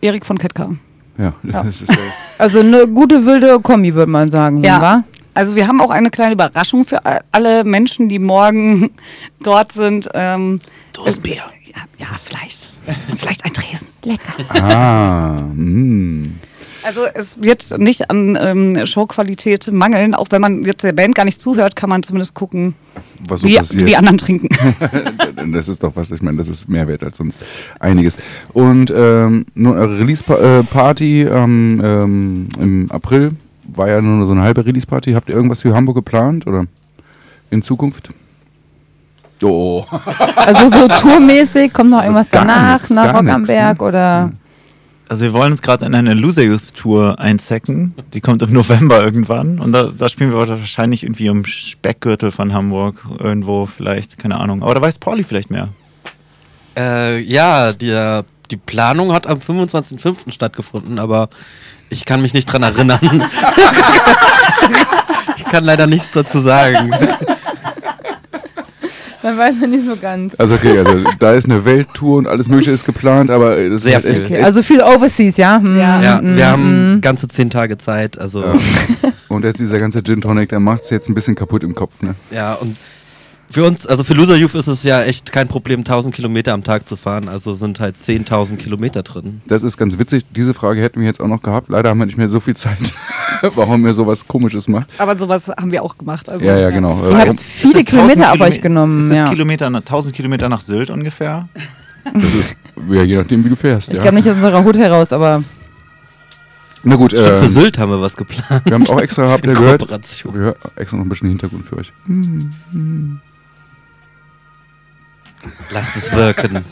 Erik von Ketka. Ja, Ja. das ist äh, Also eine gute wilde Kombi, würde man sagen. Ja. wa? Also wir haben auch eine kleine Überraschung für alle Menschen, die morgen dort sind. Ähm, Dosenbier. Ja, ja, vielleicht. vielleicht ein Tresen. Lecker. Ah, mh. Also es wird nicht an ähm, Showqualität mangeln. Auch wenn man jetzt der Band gar nicht zuhört, kann man zumindest gucken, was so wie, passiert. wie die anderen trinken. das ist doch was, ich meine, das ist mehr wert als sonst einiges. Und ähm, nur eure Release-Party ähm, ähm, im April war ja nur so eine halbe Release-Party. Habt ihr irgendwas für Hamburg geplant oder in Zukunft? Oh. Also so tourmäßig, kommt noch irgendwas gar danach, nix, nach Rock am nix, Berg ne? oder? Also wir wollen uns gerade in eine Loser Youth Tour einzecken. Die kommt im November irgendwann. Und da, da spielen wir wahrscheinlich irgendwie im Speckgürtel von Hamburg. Irgendwo vielleicht, keine Ahnung. Aber da weiß Pauli vielleicht mehr. Äh, ja, die, die Planung hat am 25.05. stattgefunden, aber ich kann mich nicht dran erinnern. ich kann leider nichts dazu sagen. Man weiß noch nicht so ganz. Also okay, also da ist eine Welttour und alles mögliche ist geplant, aber das Sehr ist halt viel. echt, Okay, also viel Overseas, ja? Hm, Ja, hm, wir haben hm. ganze zehn Tage Zeit, also Ja. Und jetzt dieser ganze Gin Tonic, der macht es jetzt ein bisschen kaputt im Kopf, ne? ja und für uns, also für Loser Youth ist es ja echt kein Problem, 1000 Kilometer am Tag zu fahren, also sind halt 10.000 Kilometer drin. Das ist ganz witzig. Diese Frage hätten wir jetzt auch noch gehabt. Leider haben wir nicht mehr so viel Zeit, warum ihr sowas Komisches macht. Aber sowas haben wir auch gemacht. Also, Ja, ja, genau. Ihr habt Warum- viele Ist das 1000 Kilometer auf euch genommen. Ist das Ja. Kilometer, 1000 Kilometer nach Sylt ungefähr? Das ist, ja, je nachdem, wie du fährst. Ich ja. glaube nicht aus unserer Hut heraus, aber Na gut, Stimmt, für ähm, Sylt haben wir was geplant. wir haben auch extra, habt ihr In gehört, Kooperation. wir hören extra noch ein bisschen Hintergrund für euch. Lasst es wirken.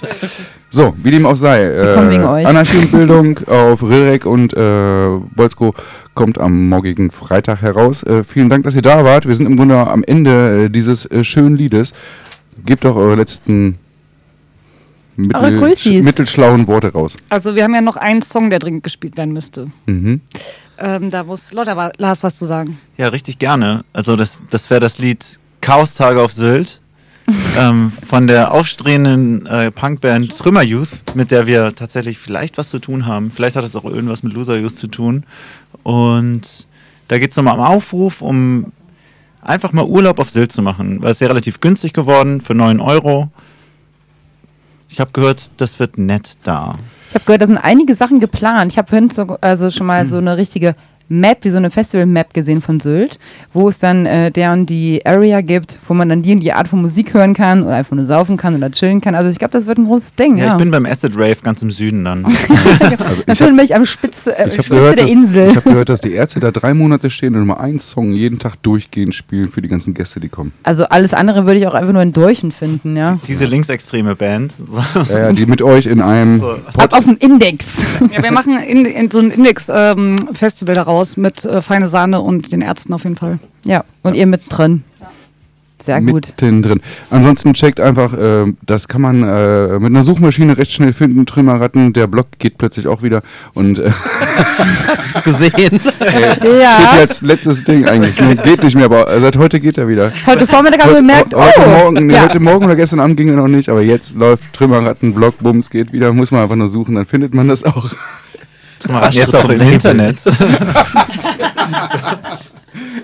So, wie dem auch sei. Äh. Anarchie und Bildung auf Rilrek und äh, Bolzko kommt am morgigen Freitag heraus. Äh, vielen Dank, dass ihr da wart. Wir sind im Grunde am Ende äh, dieses äh, schönen Liedes. Gebt doch eure letzten Eure Grüßis. mittelschlauen Worte raus. also wir haben ja noch einen Song, der dringend gespielt werden müsste. Mhm. Ähm, da muss Lotta Lars was zu sagen. Ja, richtig gerne. Also das, das wäre das Lied Chaos-Tage auf Sylt ähm, von der aufstrebenden äh, Punkband Trümmer Youth, mit der wir tatsächlich vielleicht was zu tun haben. Vielleicht hat es auch irgendwas mit Loser Youth zu tun. Und da geht es nochmal am Aufruf, um einfach mal Urlaub auf Sylt zu machen. Weil es ist ja relativ günstig geworden für 9 Euro. Ich habe gehört, das wird nett da. ich habe gehört, da sind einige Sachen geplant. Ich habe vorhin so, also schon mal so eine richtige Map, wie so eine Festival-Map gesehen von Sylt, wo es dann äh, der und die Area gibt, wo man dann die und die Art von Musik hören kann oder einfach nur saufen kann oder chillen kann. Also ich glaube, das wird ein großes Ding. Ja, Ja, ich bin beim Acid Rave ganz im Süden dann. Natürlich bin ich am Spitze, äh, Ich habe Spitze gehört, der dass, Insel. ich hab gehört, dass die Ärzte da drei Monate stehen und immer einen Song jeden Tag durchgehend spielen für die ganzen Gäste, die kommen. Also alles andere würde ich auch einfach nur in Dolchen finden, ja. Diese linksextreme Band. Ja, ja, die mit euch in einem So. Ab auf den Index. Ja, wir machen in, in so ein Index-Festival daraus mit äh, Feine Sahne und den Ärzten auf jeden Fall. ja, und ihr mit drin. Sehr gut. Mittendrin. Ansonsten checkt einfach, äh, das kann man äh, mit einer Suchmaschine recht schnell finden. Trümmerratten, der Blog geht plötzlich auch wieder. Und äh, Hast du es gesehen? äh, Ja. steht jetzt letztes Ding eigentlich. Ne, geht nicht mehr, aber seit heute geht er wieder. Heute Vormittag haben wir gemerkt, Heu- heute, oh, Morgen, nee, ja. heute Morgen oder gestern Abend ging er noch nicht, aber jetzt läuft Trümmerratten, Blog, Bums, geht wieder. Muss man einfach nur suchen, dann findet man das auch. Trümmerratten jetzt auch im Internet.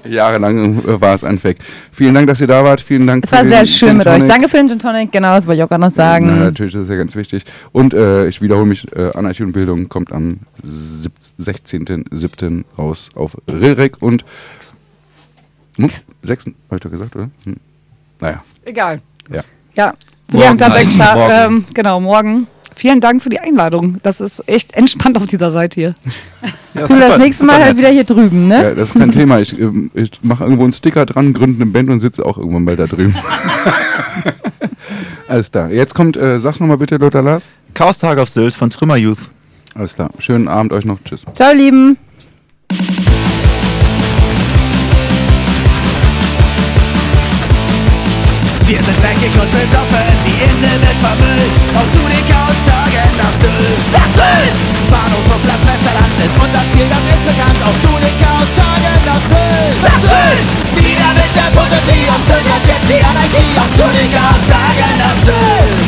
Jahrelang äh, war es ein Fake. Vielen Dank, dass ihr da wart. Vielen Dank Es war sehr schön mit euch. Danke für den Gin Tonic. Genau, das wollte ich auch gerade noch sagen. Na, natürlich, das ist ja ganz wichtig. Und äh, ich wiederhole mich, äh, Anarchie und Bildung kommt am sieb- 16.07. raus auf Rilrek und hm, 6. Hab ich doch gesagt, oder? Hm. Naja, Egal. ja. Ja, Morgen ja, ganz extra. Ähm, genau, morgen. Vielen Dank für die Einladung. Das ist echt entspannt auf dieser Seite hier. Ja, wir das nächste Mal halt wieder hier drüben, ne? ja, das ist kein Thema. Ich, ähm, ich mache irgendwo einen Sticker dran, gründe eine Band und sitze auch irgendwann mal da drüben. Alles klar. Jetzt kommt, äh, sag's nochmal bitte, Lothar Lars. Chaos-Tag auf Sylt von Trümmer Youth. Alles klar. Schönen Abend euch noch. Tschüss. Ciao, Lieben. Wir sind dreckig und besoffen, die Internet vermüllt Auf zu den Chaos-Tagen nach Sylt Nach Sylt! Bahnhofsplatz Westerland ist unser Ziel, das ist bekannt Auf zu den Chaos-Tagen nach Sylt Nach Sylt! Wieder mit der Fantasie auf Sylt, das schätzt die Anarchie Auf zu den Chaos-Tagen nach Sylt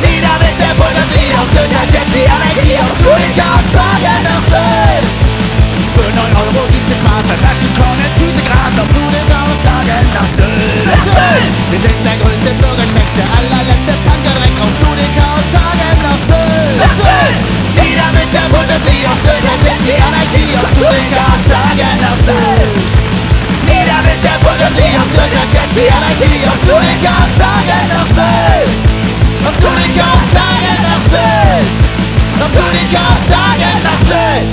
Wieder mit der Fantasie auf Sylt, das schätzt die Anarchie Auf zu den Chaos-Tagen nach Sylt für 9 Euro gibt's den Spaß, ein Flaschenkorn, eine Tüte Gras auf zu den Chaos-Tagen nach Sylt Nach Sylt! Wir sind im Bürger steckt der allerletzte Tanker auf zu den Chaos-Tagen nach Füllen. Nach mit der Bundesliga auf Füllen, da die Anarchie auf zu den Chaos-Tagen nach Füllen. Wieder mit der Bundesliga auf Füllen, da die Anarchie auf zu den Chaos-Tagen nach Füllen. Auf zu den Chaos-Tagen nach Füllen. Auf zu den Chaos-Tagen nach Füllen.